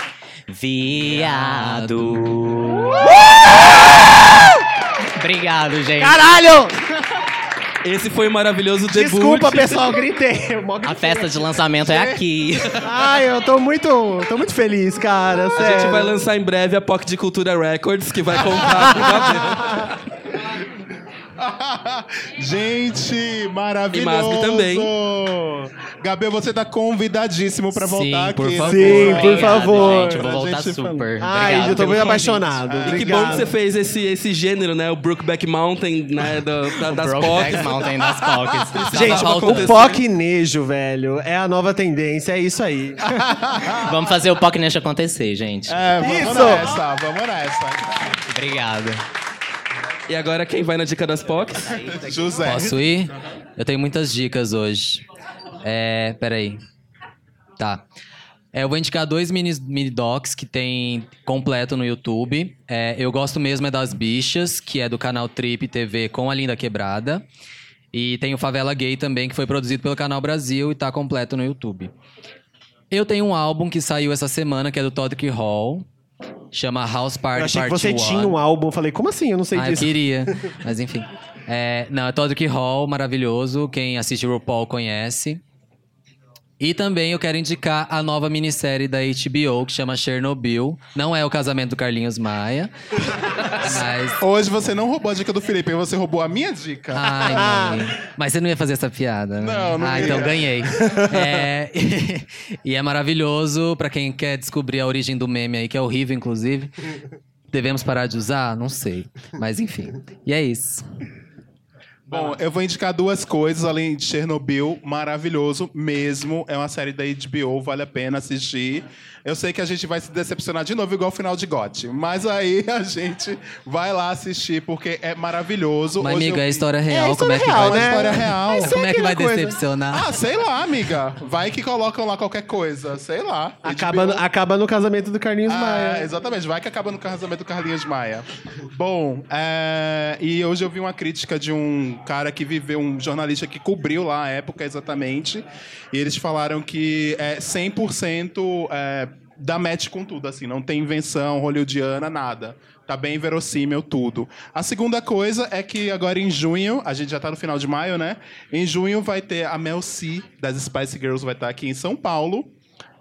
viado. Obrigado, gente. Caralho! Esse foi o maravilhoso debut. Desculpa, pessoal, gritei. A festa de lançamento é aqui. Ai, eu tô muito, tô muito feliz, cara. A Sério. gente vai lançar em breve a POC de Cultura Records, que vai contar com o Gabriel. Gente, maravilhoso! E Masbi também. Gabriel, você tá convidadíssimo pra voltar Sim, aqui. por favor. Sim, por Obrigado, favor. Gente, eu vou Pra voltar gente super. Ai, Obrigado eu tô pelo muito convite. apaixonado. E que bom que você fez esse, esse gênero, né? O Brookback Mountain, né? do- da- das Brokeback. Mountain das pockets. Gente, Tava o acontecendo. POCnejo, velho, é a nova tendência, é isso aí. Vamos fazer o Pocknest acontecer, gente. É, vamos Isso! nessa, vamos nessa. Obrigado. E agora quem vai na dica das POCs? José. Posso ir? Eu tenho muitas dicas hoje. É, peraí. Tá. É, eu vou indicar dois mini, mini docs que tem completo no YouTube. É, eu gosto mesmo é das bichas, que é do canal Trip TV com a Linda Quebrada. E tem o Favela Gay também, que foi produzido pelo Canal Brasil e tá completo no YouTube. Eu tenho um álbum que saiu essa semana, que é do Todrick Hall. Chama House Party Eu achei que Part você 1. tinha um álbum, eu falei, como assim? Eu não sei Ah, eu disso. queria. Mas enfim. É, não, é Todrick Hall, maravilhoso. Quem assiste RuPaul conhece. E também eu quero indicar a nova minissérie da HBO, que chama Chernobyl. Não é o casamento do Carlinhos Maia. mas. Hoje você não roubou a dica do Felipe, você roubou a minha dica. Ai, mãe. Mas você não ia fazer essa piada, né? Não, não Ah, ia. então ganhei. É, e é maravilhoso pra quem quer descobrir a origem do meme aí, que é horrível, inclusive. Devemos parar de usar? Não sei. Mas enfim. E é isso. Bom, eu vou indicar duas coisas, além de Chernobyl, maravilhoso mesmo. É uma série da HBO, vale a pena assistir. Eu sei que a gente vai se decepcionar de novo, igual o final de GOT. Mas aí a gente vai lá assistir, porque é maravilhoso. Mas, Hoje amiga, eu é história real. É como é que real, vai? É né? história real. Mas Como é que vai coisa. decepcionar? Ah, sei lá, amiga. Vai que colocam lá qualquer coisa. Sei lá. Acaba, HBO. acaba no casamento do Carlinhos Ah, Maia. exatamente, vai que acaba no casamento do Carlinhos Maia. Bom, é, e hoje eu vi uma crítica de um cara que viveu, um jornalista que cobriu lá a época exatamente, e eles falaram que é 100% é, dá match com tudo, assim, não tem invenção hollywoodiana, nada. Tá bem verossímil tudo. A segunda coisa é que agora em junho, a gente já tá no final de maio, né? Em junho vai ter a Mel C das Spice Girls vai estar aqui em São Paulo.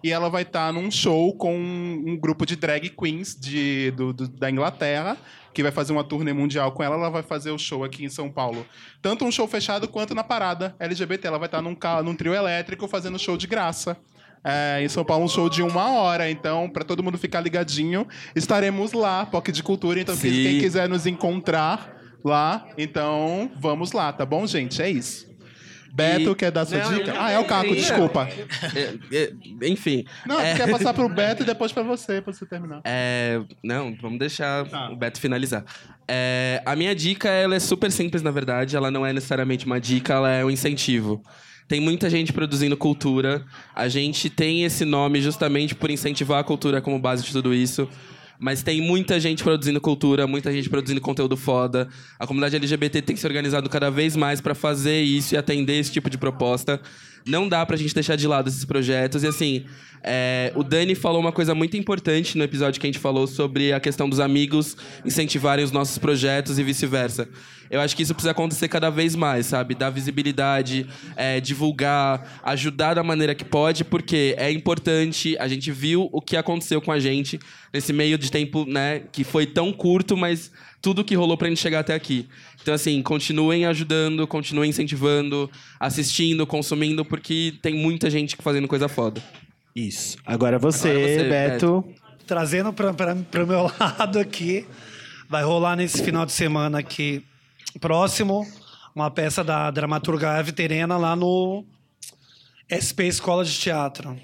E ela vai estar num show com um grupo de drag queens de, do- do- da Inglaterra, que vai fazer uma turnê mundial com ela. Ela vai fazer o show aqui em São Paulo. Tanto um show fechado quanto na parada LGBT. Ela vai estar num, ca- num trio elétrico fazendo show de graça. É, em São Paulo, um show de uma hora. Então, para todo mundo ficar ligadinho, estaremos lá, POC de Cultura. Então, Sim. quem quiser nos encontrar lá, então vamos lá, tá bom, gente? É isso. Beto, E- quer dar sua Não, dica? Ah, é o Caco, desculpa. É, é, enfim. Não, é, quer passar pro Beto e depois pra você, pra você terminar. é, não, vamos deixar Tá. o Beto finalizar. É, a minha dica ela é super simples, na verdade. Ela não é necessariamente uma dica, ela é um incentivo. Tem muita gente produzindo cultura. A gente tem esse nome justamente por incentivar a cultura como base de tudo isso. Mas tem muita gente produzindo cultura, muita gente produzindo conteúdo foda. A comunidade LGBT tem se organizado cada vez mais para fazer isso e atender esse tipo de proposta. Não dá pra gente deixar de lado esses projetos. E assim, é, o Dani falou uma coisa muito importante no episódio que a gente falou sobre a questão dos amigos incentivarem os nossos projetos e vice-versa. Eu acho que isso precisa acontecer cada vez mais, sabe? Dar visibilidade, é, divulgar, ajudar da maneira que pode, porque é importante. A gente viu o que aconteceu com a gente nesse meio de tempo, né? Que foi tão curto, mas tudo que rolou pra gente chegar até aqui. Então, assim, continuem ajudando, continuem incentivando, assistindo, consumindo, porque tem muita gente fazendo coisa foda. Isso. Agora você, Agora você, Beto. Trazendo para o meu lado aqui, vai rolar nesse final de semana aqui próximo uma peça da dramaturga Eve Terena lá no SP Escola de Teatro.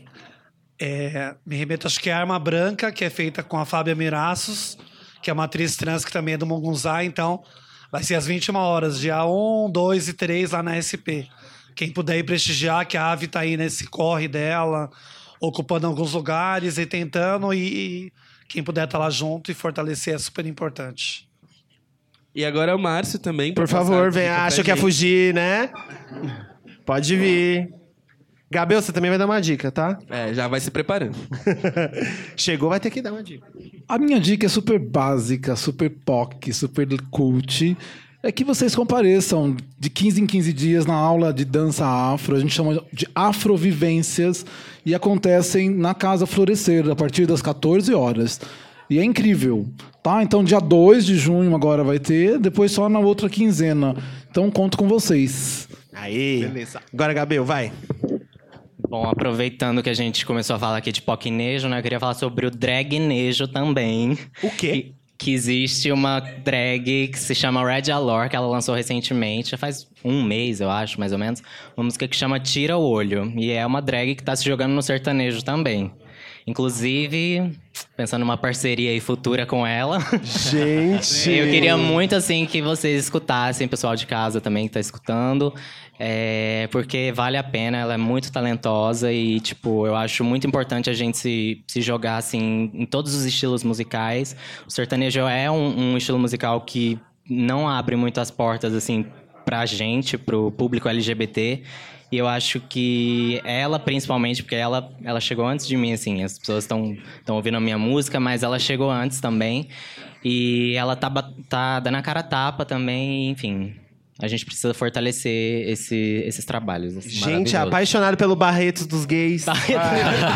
É, me remeto, acho que é Arma Branca, que é feita com a Fábia Miraços, que é uma atriz trans que também é do Mongunzá, então vai ser às 21 horas, dia 1, 2 e 3 lá na SP. Quem puder ir prestigiar, que a Ave tá aí nesse corre dela, ocupando alguns lugares e tentando, e, e quem puder estar lá junto e fortalecer é super importante. E agora é o Márcio também. Por favor, vem. Acha que ia fugir, né? Pode vir. Gabriel, você também vai dar uma dica, tá? É, já vai se preparando. Chegou, vai ter que dar uma dica. A minha dica é super básica, super POC, super cult. É que vocês compareçam de 15 em 15 dias na aula de dança afro. A gente chama de afrovivências. E acontecem na Casa Florescer, a partir das 14 horas. E é incrível, tá? Então, dia 2 de junho agora vai ter, depois só na outra quinzena. Então, conto com vocês. Aí. Beleza. Agora, Gabriel, vai. Bom, aproveitando que a gente começou a falar aqui de pocnejo, né? Eu queria falar sobre o dragnejo também. O quê? Que, que existe uma drag que se chama Red Alor, que ela lançou recentemente, já faz um mês, eu acho, mais ou menos. Uma música que chama Tira o Olho. E é uma drag que tá se jogando no sertanejo também. Inclusive, pensando numa parceria aí futura com ela. Gente. Eu queria muito, assim, que vocês escutassem, pessoal de casa também que tá escutando. É, porque vale a pena, ela é muito talentosa e, tipo, eu acho muito importante a gente se, se jogar, assim, em todos os estilos musicais. O sertanejo é um, um estilo musical que não abre muito as portas, assim, pra gente, pro público LGBT. E eu acho que ela, principalmente, porque ela, ela chegou antes de mim, assim. As pessoas estão ouvindo a minha música, mas ela chegou antes também. E ela tá, tá dando a cara tapa também, enfim. A gente precisa fortalecer esse- esses trabalhos. assim, Gente, apaixonado pelo Barretos dos gays.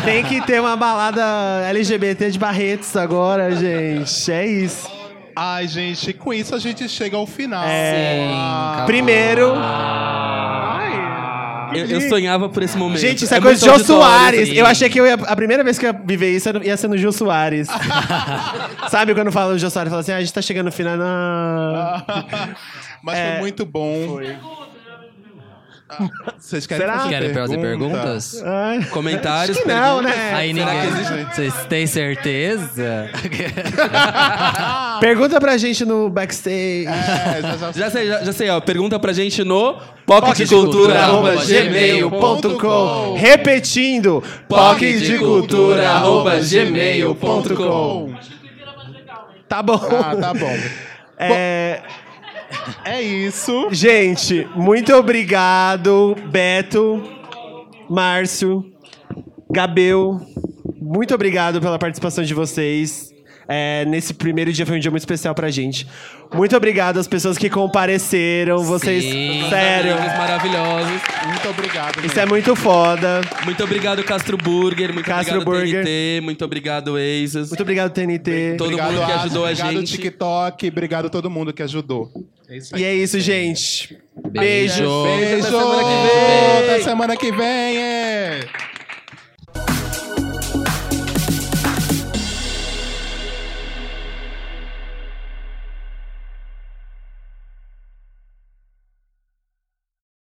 Tem que ter uma balada LGBT de Barretos agora, gente. É isso. Ai, gente, com isso a gente chega ao final. Sim, Ah. Primeiro. Eu, eu sonhava por esse momento. Gente, isso é, É coisa de Jô Soares. sim. Eu achei que eu ia, a primeira vez que eu ia viver isso era- ia ser no Gil Soares. Sabe quando fala o Jô Soares? Fala assim, ah, a gente tá chegando no final. Não. Mas É, foi muito bom. Ah, Vocês querem Será? fazer, Querem fazer pergunta? perguntas? Ai, Comentários, acho que não, perguntas? né? Aí será ninguém. que existe? Vocês têm certeza? Pergunta pra gente no backstage. É, já, já- Já sei, já, já sei, ó. Pergunta pra gente no pocdecultura.gmail.com Repetindo, pocdecultura.gmail.com Tá bom. Ah, tá bom. É, É isso. gente, muito obrigado, Beto, Márcio, Gabel. Muito obrigado pela participação de vocês. É, nesse primeiro dia foi um dia muito especial pra gente. Muito obrigado às pessoas que compareceram. Vocês, Sim. sério, maravilhosos. Muito obrigado. isso é muito foda. Muito obrigado, Castro Burger. Muito Castro obrigado, Burger. TNT. Muito obrigado, Aces. Muito obrigado, TNT. Todo obrigado, mundo que ajudou a obrigado, gente. TikTok. Obrigado a todo mundo que ajudou. É isso. E é isso, gente. Beijo. Beijo. Beijo. Até semana que vem. Até semana que vem. É.